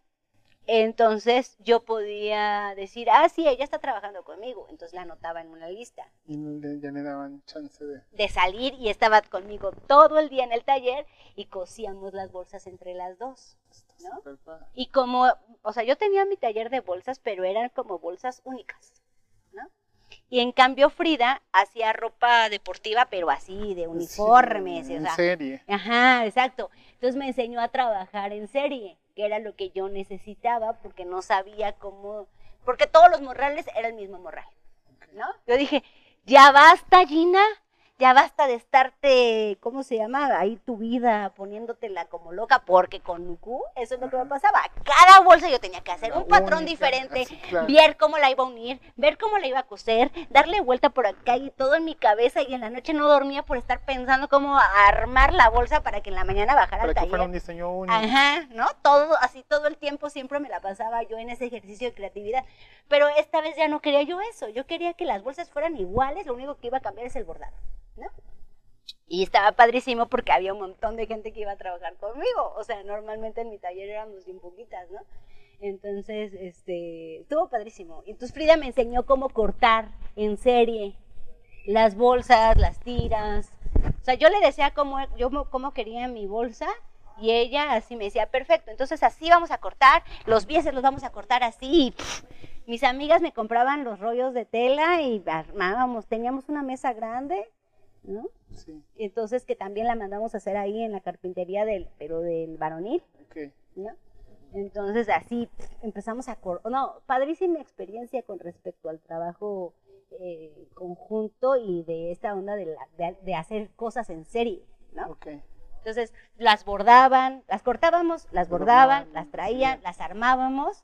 entonces yo podía decir, ah, sí, ella está trabajando conmigo, entonces la anotaba en una lista Y ya le daban chance de... de salir y estaba conmigo todo el día en el taller y cosíamos las bolsas entre las dos. ¿No? Y como, o sea, yo tenía mi taller de bolsas, pero eran como bolsas únicas, ¿no? Y en cambio Frida hacía ropa deportiva, pero así, de uniformes, Sí, o en sea, serie. Ajá, exacto. Entonces me enseñó a trabajar en serie, que era lo que yo necesitaba porque no sabía cómo, porque todos los morrales era el mismo morral, ¿no? Yo dije, ya basta, Gina, ya basta de estarte, ¿cómo se llama? Ahí tu vida poniéndotela como loca, porque con Nuku eso es lo que me pasaba. Cada bolsa yo tenía que hacer La un patrón única, diferente, así, claro. ver cómo la iba a unir, ver cómo la iba a coser, darle vuelta por acá y todo en mi cabeza y en la noche no dormía por estar pensando cómo armar la bolsa para que en la mañana bajara Para al que taller. fuera un diseño único. Ajá, ¿no? Todo, así todo el tiempo siempre me la pasaba yo en ese ejercicio de creatividad. Pero esta vez ya no quería yo eso. Yo quería que las bolsas fueran iguales, lo único que iba a cambiar es el bordado, ¿no? Y estaba padrísimo porque había un montón de gente que iba a trabajar conmigo. O sea, normalmente en mi taller éramos bien poquitas, ¿no? Entonces, este, estuvo padrísimo. Entonces Frida me enseñó cómo cortar en serie las bolsas, las tiras. O sea, yo le decía cómo, yo mo- cómo quería mi bolsa y ella así me decía, perfecto, entonces así vamos a cortar, los bieses los vamos a cortar así. Pff, mis amigas me compraban los rollos de tela y armábamos, teníamos una mesa grande, ¿no? Sí. Entonces que también la mandamos a hacer ahí en la carpintería del, pero del varonil. Entonces así empezamos a... No, padrísima experiencia con respecto al trabajo eh, conjunto y de esta onda de, la- de- de hacer cosas en serie, ¿no? Entonces las bordaban, las cortábamos, las bordaban, Bordaban, las traían, sí. las armábamos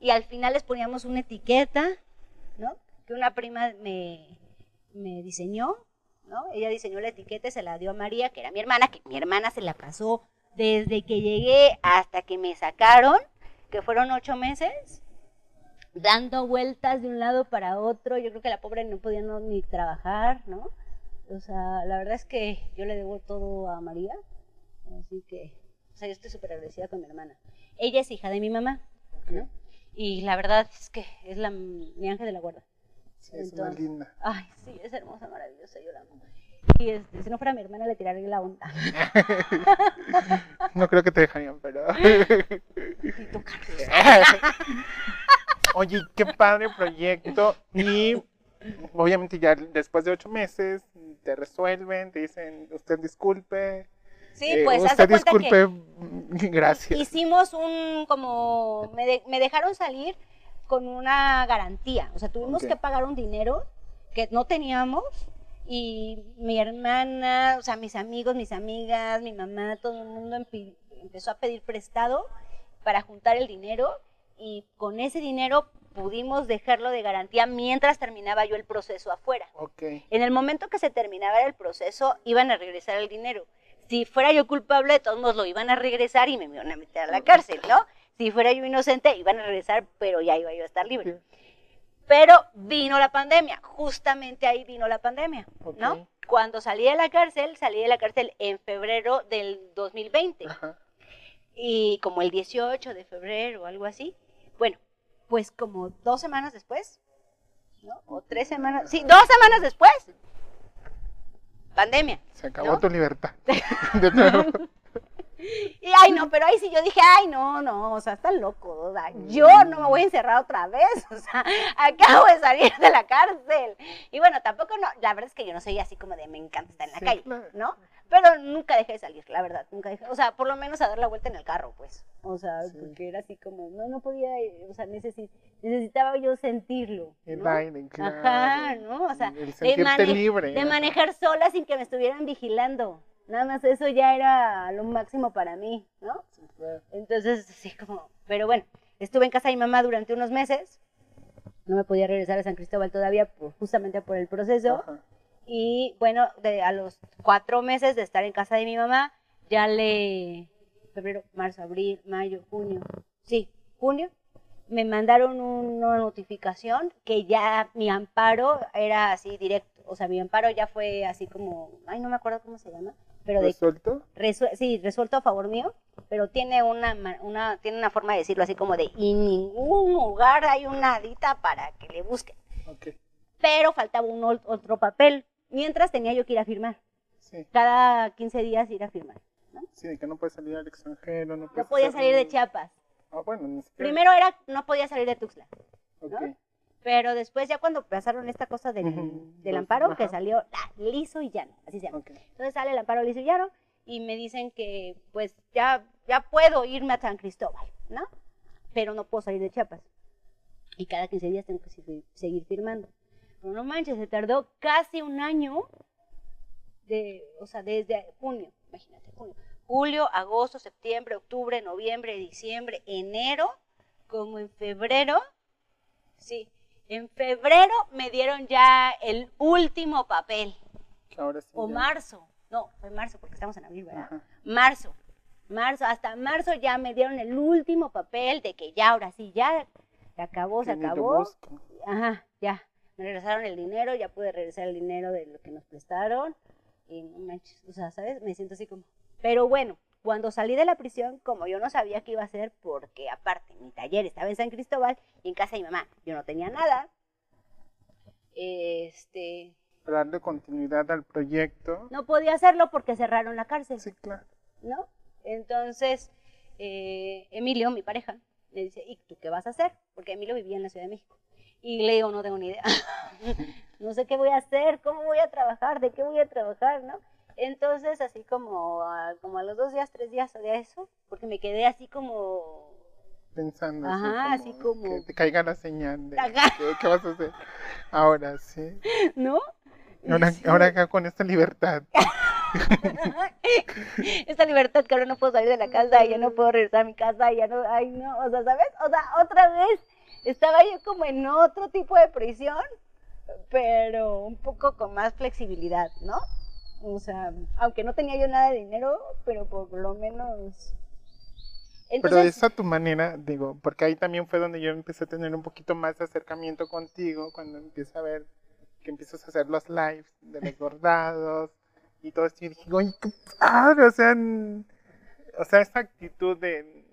y al final les poníamos una etiqueta, ¿no? Que una prima me, me diseñó, ¿no? Ella diseñó la etiqueta y se la dio a María, que era mi hermana, que mi hermana se la pasó desde que llegué hasta que me sacaron, que fueron ocho meses, dando vueltas de un lado para otro. Yo creo que la pobre no podía no- ni trabajar, ¿no? O sea, la verdad es que yo le debo todo a María. Así que, o sea, yo estoy súper agradecida con mi hermana. Ella es hija de mi mamá, ¿no? Y la verdad es que es la, mi ángel de la guarda. Sí, es una Entonces- linda. Ay, sí, es hermosa, maravillosa, yo la amo. Y este, si no fuera mi hermana, le tiraría la onda. No creo que te dejarían, pero. Y tú. Oye, qué padre proyecto. Y obviamente ya después de ocho meses te resuelven, te dicen, usted disculpe. Sí, eh, pues, usted cuenta que disculpe, gracias. hicimos un, como, me, de- me dejaron salir con una garantía. O sea, tuvimos Ok. que pagar un dinero que no teníamos y mi hermana, o sea, mis amigos, mis amigas, mi mamá, todo el mundo empi- empezó a pedir prestado para juntar el dinero y con ese dinero pudimos dejarlo de garantía mientras terminaba yo el proceso afuera. Ok, En el momento que se terminaba el proceso, iban a regresar el dinero. Si fuera yo culpable, de todos modos lo iban a regresar y me iban a meter a la cárcel, ¿no? Si fuera yo inocente, iban a regresar, pero ya iba yo a estar libre. Pero vino la pandemia, justamente ahí vino la pandemia, ¿no? Ok. Cuando salí de la cárcel, salí de la cárcel en febrero del 2020 ajá. y como el 18 de febrero o algo así. Bueno, pues como dos semanas después, ¿no? O tres semanas, sí, dos semanas después, pandemia. Se acabó ¿No? tu libertad. De nuevo. Y ay, no, pero ahí sí yo dije, ay, no, no, o sea, están locos, o sea, yo no me voy a encerrar otra vez, o sea, acabo de salir de la cárcel. Y bueno, tampoco, no, la verdad es que yo no soy así como de me encanta estar en la Sí, calle, claro. ¿no? Pero nunca dejé de salir, la verdad, nunca dejé, o sea, por lo menos a dar la vuelta en el carro, pues, o sea, Sí. porque era así como, no, no podía, o sea, necesi- necesitaba yo sentirlo. El ¿no? claro. Ajá, ¿no? O sea, el de, sentirte mane- libre. de manejar sola sin que me estuvieran vigilando. Nada más eso ya era lo máximo para mí, ¿no? Sí, claro. Entonces, sí, como, pero bueno, estuve en casa de mi mamá durante unos meses. No me podía regresar a San Cristóbal todavía, por- justamente por el proceso. Ajá. Y bueno, de, a los cuatro meses de estar en casa de mi mamá, ya le. Febrero, marzo, abril, mayo, junio. Sí, junio. Me mandaron una notificación que ya mi amparo era así directo. O sea, mi amparo ya fue así como. Ay, no me acuerdo cómo se llama. Pero de ¿Resuelto? Resue- sí, resuelto a favor mío, pero tiene una, una, tiene una forma de decirlo así como de, y en ningún lugar hay una dita para que le busquen. Pero faltaba un otro papel, mientras tenía yo que ir a firmar, Sí, cada 15 días ir a firmar. sí, de que no puedes salir al extranjero. No, No podía salir de Chiapas. Ah, bueno, ni siquiera. Primero era, no podía salir de Tuxtla, Ok. ¿no? Pero después ya cuando pasaron esta cosa del, del amparo, que salió ah, liso y llano, así se llama. Entonces sale el amparo liso y llano y me dicen que pues ya, ya puedo irme a San Cristóbal, ¿no? Pero no puedo salir de Chiapas. Y cada 15 días tengo que seguir- seguir firmando. Pero no manches, se tardó casi un año, de, o sea, desde junio, imagínate, junio. Julio, agosto, septiembre, octubre, noviembre, diciembre, enero, como en febrero, sí, en febrero me dieron ya el último papel ahora sí. o ya. marzo. No, fue marzo porque estamos en abril, ¿verdad? Ajá. Marzo. Marzo, hasta marzo ya me dieron el último papel de que ya, ahora sí, ya se acabó, se acabó. Ajá, ya. Me regresaron el dinero, ya pude regresar el dinero de lo que nos prestaron. Y no manches, o sea, ¿sabes? Me siento así como. Pero bueno, cuando salí de la prisión, como yo no sabía qué iba a hacer, porque aparte mi taller estaba en San Cristóbal y en casa de mi mamá yo no tenía nada. Este. Para darle continuidad al proyecto. No podía hacerlo porque cerraron la cárcel. Sí, claro. ¿no? Entonces, eh, Emilio, mi pareja, me dice, ¿y tú qué ¿qué vas a hacer? Porque lo vivía en la Ciudad de México. Y le digo, no tengo ni idea. no sé qué voy a hacer, cómo voy a trabajar, de qué voy a trabajar, ¿no? Entonces, así como a, como a los dos días, tres días de eso, porque me quedé así como... Pensando. Ajá, así como... Que te caiga la señal de de qué vas a hacer. Ahora sí. ¿No? Ahora, Sí. ahora acá con esta libertad. Esta libertad que ahora no puedo salir de la casa, ya no puedo regresar a mi casa, ya no, ay no, o sea, ¿sabes? O sea, otra vez estaba yo como en otro tipo de prisión, pero un poco con más flexibilidad, ¿no? O sea, aunque no tenía yo nada de dinero, pero por lo menos... Pero Entonces, es a tu manera, digo, porque ahí también fue donde yo empecé a tener un poquito más de acercamiento contigo, cuando empiezo a ver que empiezas a hacer los lives de los bordados y todo esto. Y dije, oye, qué padre, o sea, o sea, esa actitud de,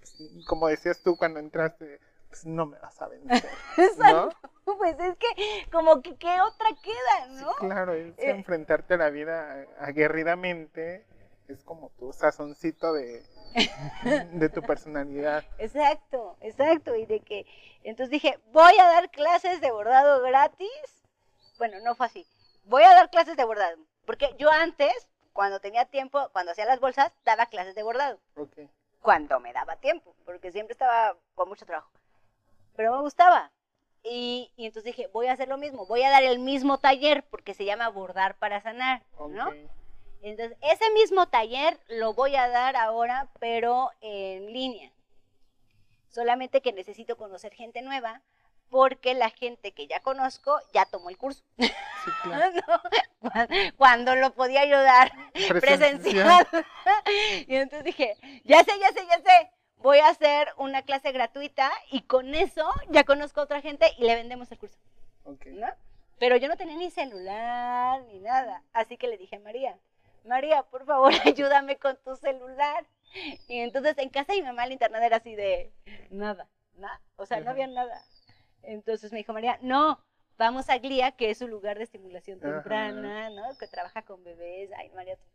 pues, como decías tú cuando entraste, pues no me vas a vencer, ¿no? pues es que como que qué otra queda, Sí, ¿no? claro, es Eh. enfrentarte a la vida aguerridamente, es como tu sazoncito de, de tu personalidad. Exacto, exacto. Y de que, entonces dije, voy a dar clases de bordado gratis. Bueno, no fue así. Voy a dar clases de bordado. Porque yo antes, cuando tenía tiempo, cuando hacía las bolsas, daba clases de bordado. Cuando me daba tiempo, porque siempre estaba con mucho trabajo. Pero me gustaba. Y, y entonces dije, voy a hacer lo mismo. Voy a dar el mismo taller, porque se llama Bordar para Sanar. Entonces, ese mismo taller lo voy a dar ahora, pero en línea. Solamente que necesito conocer gente nueva, porque la gente que ya conozco ya tomó el curso. Sí, claro. ¿no? Cuando- Cuando lo podía ayudar presencial. y entonces dije, ya sé, ya sé, ya sé. Voy a hacer una clase gratuita y con eso ya conozco a otra gente y le vendemos el curso. Ok. ¿no? Pero yo no tenía ni celular ni nada. Así que le dije a María, María, por favor, ayúdame con tu celular. Y entonces en casa de mi mamá el internet era así de nada, nada. O sea, no había nada. Entonces me dijo María, no, vamos a GLIA, que es un lugar de estimulación Ajá. temprana, ¿no? Que trabaja con bebés. Ay, María, tu.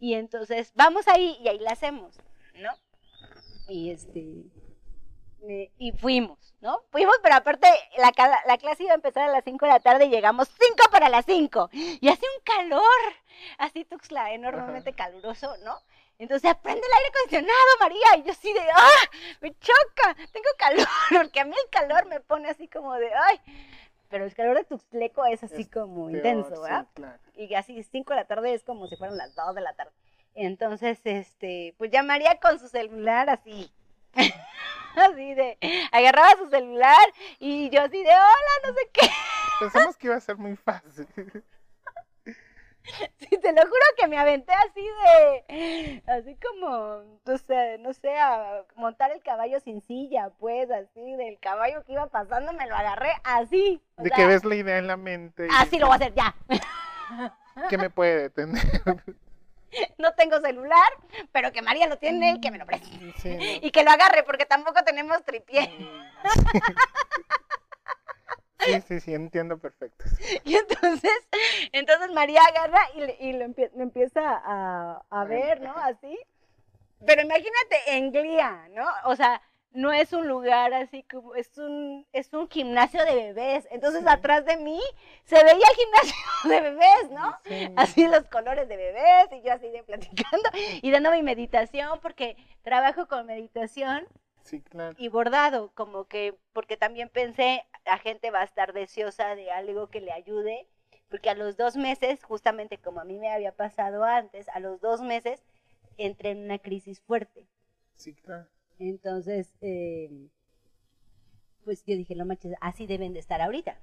Y entonces vamos ahí y ahí la hacemos, ¿no? Y este, y fuimos, ¿no? Fuimos, pero aparte la, la clase iba a empezar a las 5 de la tarde y llegamos 5 para las 5. Y hace un calor, así Tuxtla, enormemente caluroso, ¿no? Entonces aprende el aire acondicionado, María. Y yo así de, ¡ah! Me choca, tengo calor, porque a mí el calor me pone así como de, ¡ay! Pero el calor de Tuxtleco es así Es como Peor, intenso, sí, ¿verdad? claro. y así 5 de la tarde es como si fueran las 2 de la tarde. Entonces, este, pues ya María con su celular así, así de, agarraba su celular y yo así de, hola, no sé qué. Pensamos que iba a ser muy fácil. Sí, te lo juro que me aventé así de, así como, no sé, no sé, a montar el caballo sin silla, pues, así, del caballo que iba pasando, me lo agarré así. De sea, que ves la idea en la mente. y Así lo voy a hacer ya. ¿Qué me puede detener? No tengo celular, pero que María lo tiene y que me lo preste. Y que lo agarre, porque tampoco tenemos tripié. Sí, sí, sí, entiendo perfecto. Y entonces, entonces María agarra y, le- y lo, empie- lo empieza a, a ver, ¿no? Así. Pero imagínate en Glia, ¿no? O sea, no es un lugar así como, es un, es un gimnasio de bebés. Entonces Sí. atrás de mí se veía el gimnasio de bebés, ¿no? Sí. Así los colores de bebés y yo así de platicando y dando mi meditación porque trabajo con meditación Sí, claro. y bordado, como que, porque también pensé, la gente va a estar deseosa de algo que le ayude, porque a los dos meses, justamente como a mí me había pasado antes, a los dos meses entré en una crisis fuerte. Sí, claro. Entonces, eh, pues yo dije, no manches, así deben de estar ahorita.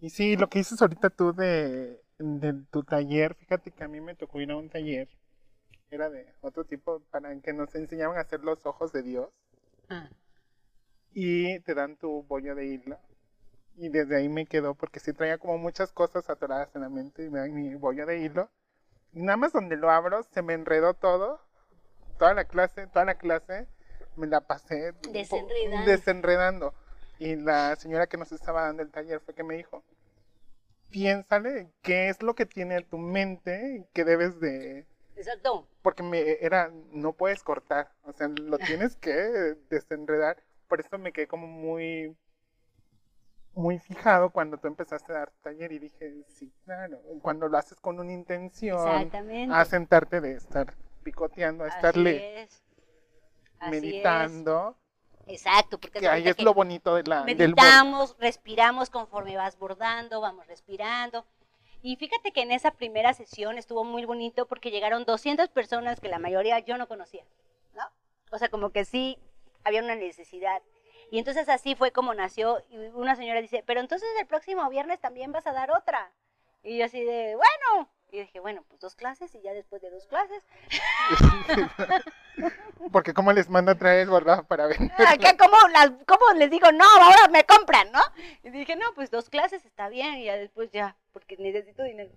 Y sí, lo que dices ahorita tú de, de tu taller, fíjate que a mí me tocó ir a un taller, era de otro tipo, para que nos enseñaban a hacer los ojos de Dios, Ah, y te dan tu bollo de hilo. Y desde ahí me quedó, porque sí traía como muchas cosas atoradas en la mente, y me dan mi bollo de hilo. Y nada más donde lo abro, se me enredó todo, toda la clase, toda la clase, me la pasé Desenredando. desenredando. Y la señora que nos estaba dando el taller fue que me dijo, piénsale qué es lo que tiene tu mente que debes de... Exacto. Porque me era, no puedes cortar, o sea, lo tienes que desenredar por eso me quedé como muy muy fijado cuando tú empezaste a dar taller y dije, sí, claro, cuando lo haces con una intención, a sentarte de estar picoteando, a Así estarle es. Así meditando, es. Exacto, porque que ahí es que lo bonito de la, del meditamos, respiramos conforme vas bordando, vamos respirando. Y fíjate que en esa primera sesión estuvo muy bonito porque llegaron 200 personas que la mayoría yo no conocía, ¿no? O sea, como que sí había una necesidad. Y entonces así fue como nació. Y una señora dice, pero entonces el próximo viernes también vas a dar otra. Y yo así de, bueno. Y dije, bueno, pues dos clases y ya después de dos clases. Porque como les manda a traer bordado para vender. Acá, ¿cómo, las, ¿Cómo les digo, no, ahora me compran, no? Y dije, no, pues dos clases está bien y ya después ya, porque necesito dinero.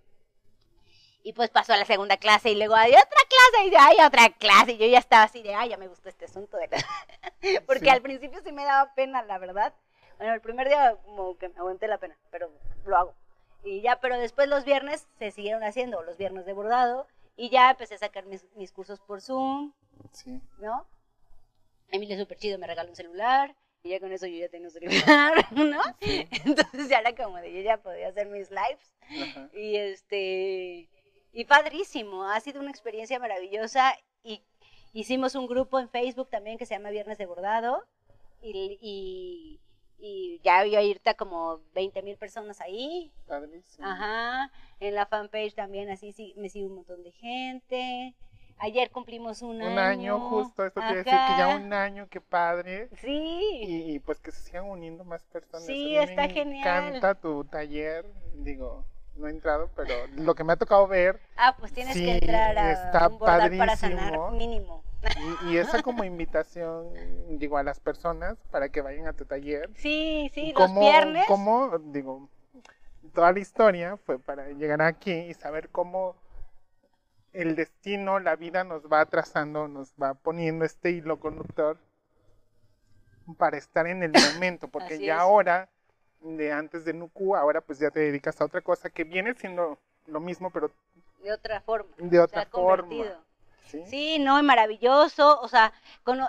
Y pues pasó a la segunda clase y luego hay otra clase y hay otra clase. Y yo ya estaba así de, ay, ya me gustó este asunto. De... porque Sí. al principio sí me daba pena, la verdad. Bueno, el primer día como que me aguanté la pena, pero lo hago. Y ya, pero después los viernes se siguieron haciendo, los viernes de bordado. Y ya empecé a sacar mis, mis cursos por Zoom, Sí. ¿no? Emilio es súper chido, me regaló un celular y ya con eso yo ya tenía un celular, ¿no? Sí. Entonces ya era como de yo ya podía hacer mis lives Ajá. y este y padrísimo, ha sido una experiencia maravillosa y hicimos un grupo en Facebook también que se llama Viernes de Bordado y, y, y ya hay ahorita como 20 mil personas ahí, Padrísimo. Ajá, en la fanpage también así sí, me sigue un montón de gente. Ayer cumplimos un, Un año justo, esto quiere decir que ya un año, qué padre. Sí, Y, y, pues que se sigan uniendo más personas. Sí, A mí está me genial. encanta tu taller, digo, no he entrado, pero lo que me ha tocado ver ah, pues tienes Sí, que entrar a está un para sanar mínimo. Y, y esa como invitación, digo, a las personas para que vayan a tu taller. Sí, sí, los viernes. cómo, digo, toda la historia fue para llegar aquí y saber cómo el destino, la vida nos va trazando, nos va poniendo este hilo conductor para estar en el momento, porque Así ya es. ahora, de antes de Nuku, ahora pues ya te dedicas a otra cosa que viene siendo lo mismo, pero De otra forma. de otra forma. convertido. ¿Sí? Sí, no, es maravilloso. O sea,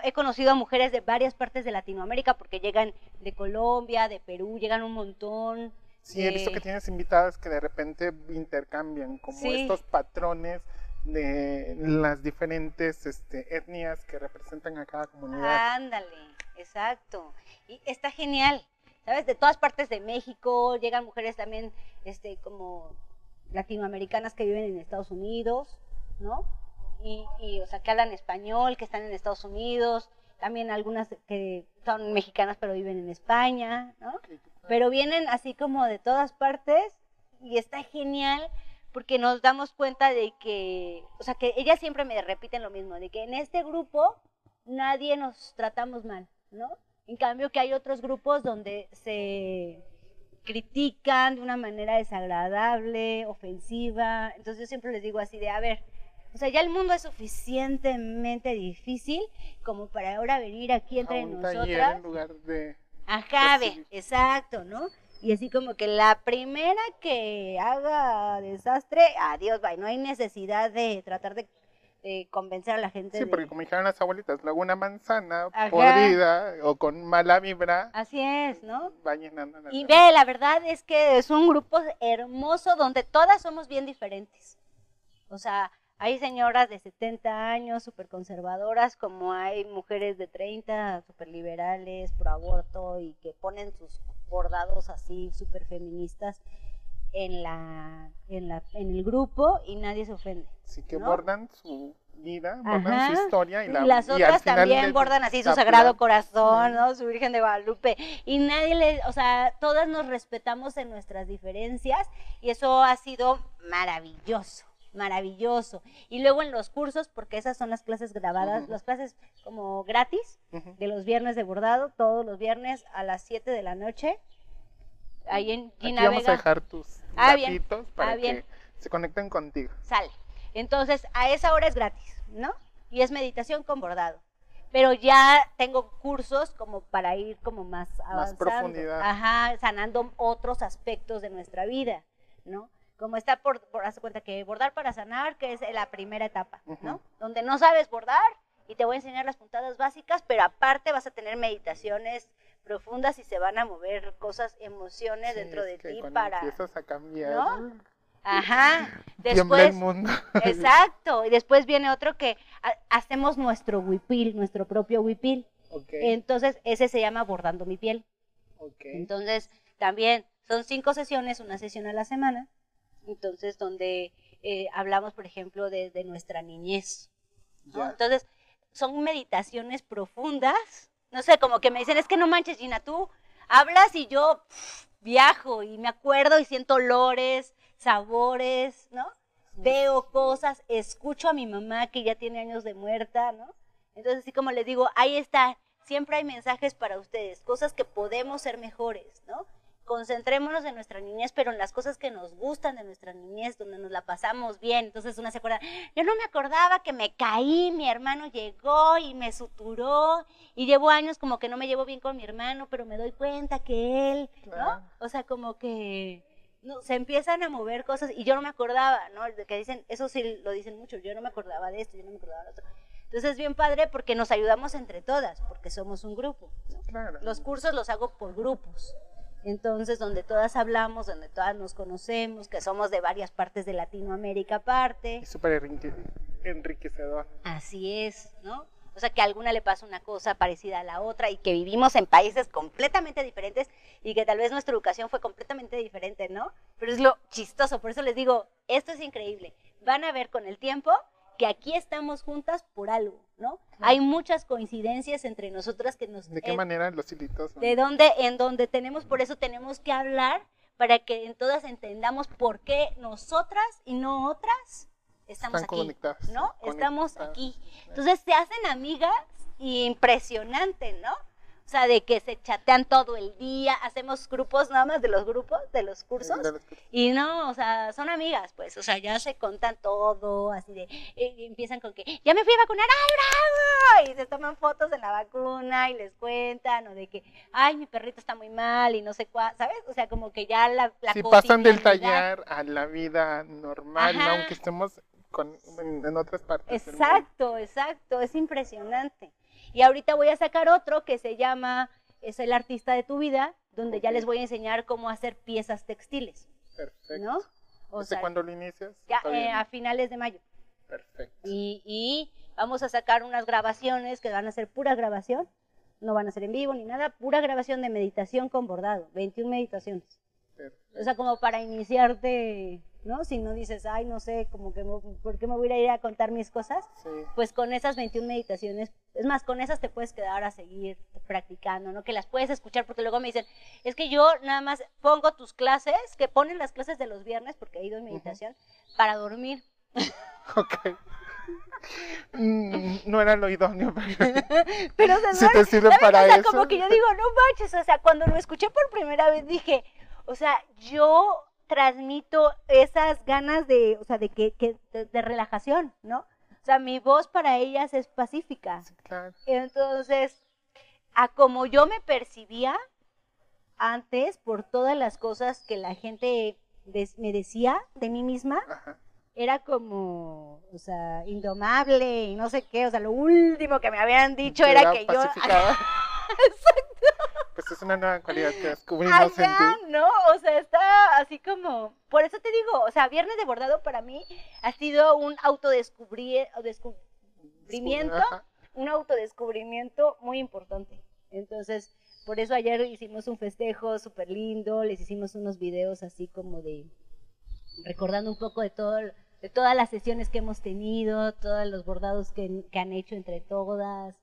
he conocido a mujeres de varias partes de Latinoamérica porque llegan de Colombia, de Perú, llegan un montón. Sí, he visto Eh, que tienes invitadas que de repente intercambian como Sí. estos patrones de las diferentes este, etnias que representan a cada comunidad. Ándale, exacto. Y está genial, ¿sabes? De todas partes de México llegan mujeres también, este, como latinoamericanas que viven en Estados Unidos, ¿no? Y, y, o sea, que hablan español, que están en Estados Unidos, también algunas que son mexicanas pero viven en España, ¿no? Pero vienen así como de todas partes y está genial porque nos damos cuenta de que, o sea, que ellas siempre me repiten lo mismo, de que en este grupo nadie nos tratamos mal, ¿no? En cambio que hay otros grupos donde se critican de una manera desagradable, ofensiva. Entonces yo siempre les digo así de, a ver, o sea, ya el mundo es suficientemente difícil como para ahora venir aquí a entre un nosotras. taller en lugar de... Ajá, ve, exacto, ¿no? Y así como que la primera que haga desastre, adiós, bye. No hay necesidad de tratar de, de convencer a la gente. Sí, de- porque como dijeron las abuelitas, luego una manzana Ajá. podrida o con mala vibra Así es, ¿no? va llenando la Y ve, la verdad es que es un grupo hermoso donde todas somos bien diferentes. O sea, hay señoras de 70 años súper conservadoras, como hay mujeres de 30 súper liberales, pro aborto y que ponen sus bordados así súper feministas en, la, en, la, en el grupo y nadie se ofende. Así que ¿no? bordan su vida, bordan Ajá. su historia y, la, las y al otras también bordan así su Sagrado. Corazón, ¿no? Su Virgen de Guadalupe. Y nadie le, o sea, todas nos respetamos en nuestras diferencias y eso ha sido maravilloso, maravilloso. Y luego en los cursos, porque esas son las clases grabadas, las clases como gratis de los viernes de bordado, todos los viernes a las 7 de la noche. Ahí en Aquí Gina vamos a Vega. dejar tus Ah, bien. para Ah, bien. que se conecten contigo. sale. Entonces, a esa hora es gratis, ¿no? Y es meditación con bordado. Pero ya tengo cursos como para ir como más avanzando. profundidad. Ajá, sanando otros aspectos de nuestra vida, ¿no? Como está por, por hace cuenta que bordar para sanar, que es la primera etapa, ¿no? Donde no sabes bordar y te voy a enseñar las puntadas básicas, pero aparte vas a tener meditaciones profundas y se van a mover cosas, emociones Sí, dentro es de que ti para... empiezas a cambiar, ¿No? Ajá. tiembla el Después, mundo. exacto. Y después viene otro que ha- hacemos nuestro huipil, nuestro propio huipil. ok, Entonces, ese se llama Bordando mi piel. ok. Entonces, también son cinco sesiones, una sesión a la semana. Entonces, donde eh, hablamos, por ejemplo, de, de nuestra niñez. Entonces, son meditaciones profundas. No sé, como que me dicen, es que no manches, Gina, tú hablas y yo viajo y me acuerdo y siento olores, sabores, ¿no? Veo cosas, escucho a mi mamá que ya tiene años de muerta, ¿no? Entonces, así como les digo, ahí está, siempre hay mensajes para ustedes, cosas que podemos ser mejores, ¿no? Concentrémonos en nuestra niñez, pero en las cosas que nos gustan de nuestra niñez, donde nos la pasamos bien. Entonces una se acuerda, yo no me acordaba que me caí, mi hermano llegó y me suturó, y llevo años como que no me llevo bien con mi hermano, pero me doy cuenta que él, ¿no? O sea, como que no, se empiezan a mover cosas y yo no me acordaba, ¿no? Que dicen, eso sí lo dicen mucho, yo no me acordaba de esto, yo no me acordaba de otro. Entonces es bien padre porque nos ayudamos entre todas, porque somos un grupo. ¿no? Claro. Los cursos los hago por grupos. Entonces, donde todas hablamos, donde todas nos conocemos, que somos de varias partes de Latinoamérica aparte. Es súper enrique- enriquecedor. Así es, ¿no? O sea, que a alguna le pasa una cosa parecida a la otra y que vivimos en países completamente diferentes y que tal vez nuestra educación fue completamente diferente, ¿no? Pero es lo chistoso, por eso les digo, esto es increíble. Van a ver con el tiempo que aquí estamos juntas por algo, ¿no? Hay muchas coincidencias entre nosotras que nos... ¿De qué eh, manera los hilitos? de donde, en donde tenemos, por eso tenemos que hablar para que en todas entendamos por qué nosotras y no otras estamos Están aquí, conectadas, ¿no? Estamos aquí. Entonces se hacen amigas y impresionante, ¿no? O sea, de que se chatean todo el día, hacemos grupos nada más de los grupos, de los cursos. De los cursos. Y no, o sea, son amigas, pues, o sea, ya se contan todo, así de, y empiezan con que, ya me fui a vacunar, ¡ay, bravo! Y se toman fotos de la vacuna y les cuentan, o de que, ay, mi perrito está muy mal y no sé cuál, ¿sabes? O sea, como que ya la, la Si pasan del taller a la vida normal, ¿no? Aunque estemos con, en, en otras partes. Exacto, exacto, es impresionante. Y ahorita voy a sacar otro que se llama Es el artista de tu vida, donde ya les voy a enseñar cómo hacer piezas textiles, Perfecto. ¿no? O ¿Ese sea, cuándo lo inicias? ya eh, a finales de mayo. Perfecto. Y, y vamos a sacar unas grabaciones que van a ser pura grabación, no van a ser en vivo ni nada, pura grabación de meditación con bordado, 21 meditaciones. perfecto. O sea, como para iniciarte, ¿no? Si no dices, ay, no sé, como que, me- ¿por qué me voy a ir a contar mis cosas? Sí. Pues con esas 21 meditaciones, es más, con esas te puedes quedar a seguir practicando, ¿no? Que las puedes escuchar, porque luego me dicen, es que yo nada más pongo tus clases, que ponen las clases de los viernes, porque he ido en meditación, para dormir. Ok. Mm, no era lo idóneo, pero Pero se si te sirve para o sea, eso. como que yo digo, no manches, o sea, cuando lo escuché por primera vez dije, o sea, yo transmito esas ganas de, o sea, de que, que- de, de relajación, ¿no? O sea, mi voz para ellas es pacífica. Sí, claro. Entonces, a como yo me percibía antes por todas las cosas que la gente des- me decía de mí misma, Ajá. era como, o sea, indomable y no sé qué, o sea, lo último que me habían dicho era, que yo. Pues es una nueva cualidad que descubrimos en Ajá, ti. no, o sea, está así como, por eso te digo, o sea, Viernes de Bordado para mí ha sido un autodescubrir, descubrimiento, Ajá. un autodescubrimiento muy importante. Entonces, por eso ayer hicimos un festejo súper lindo, les hicimos unos videos así como de recordando un poco de todo de todas las sesiones que hemos tenido, todos los bordados que, que han hecho entre todas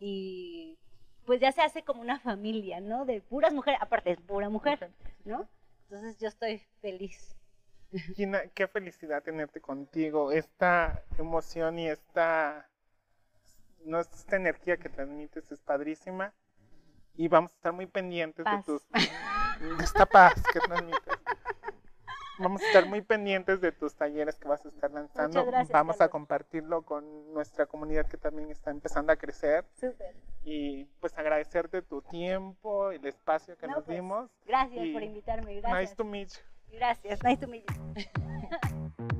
y pues ya se hace como una familia, ¿no? De puras mujeres, aparte es pura mujer, ¿no? Entonces yo estoy feliz. Gina, qué felicidad tenerte contigo. Esta emoción y esta, no, esta energía que transmites es padrísima. Y vamos a estar muy pendientes Paz. de tus. de esta paz que transmites. Vamos a estar muy pendientes de tus talleres que vas a estar lanzando. Gracias, vamos a compartirlo con nuestra comunidad que también está empezando a crecer. Súper. Y pues agradecerte tu tiempo, el espacio que No, nos pues, dimos. Gracias Y por invitarme, Nice gracias. to meet you. Gracias, nice to meet you.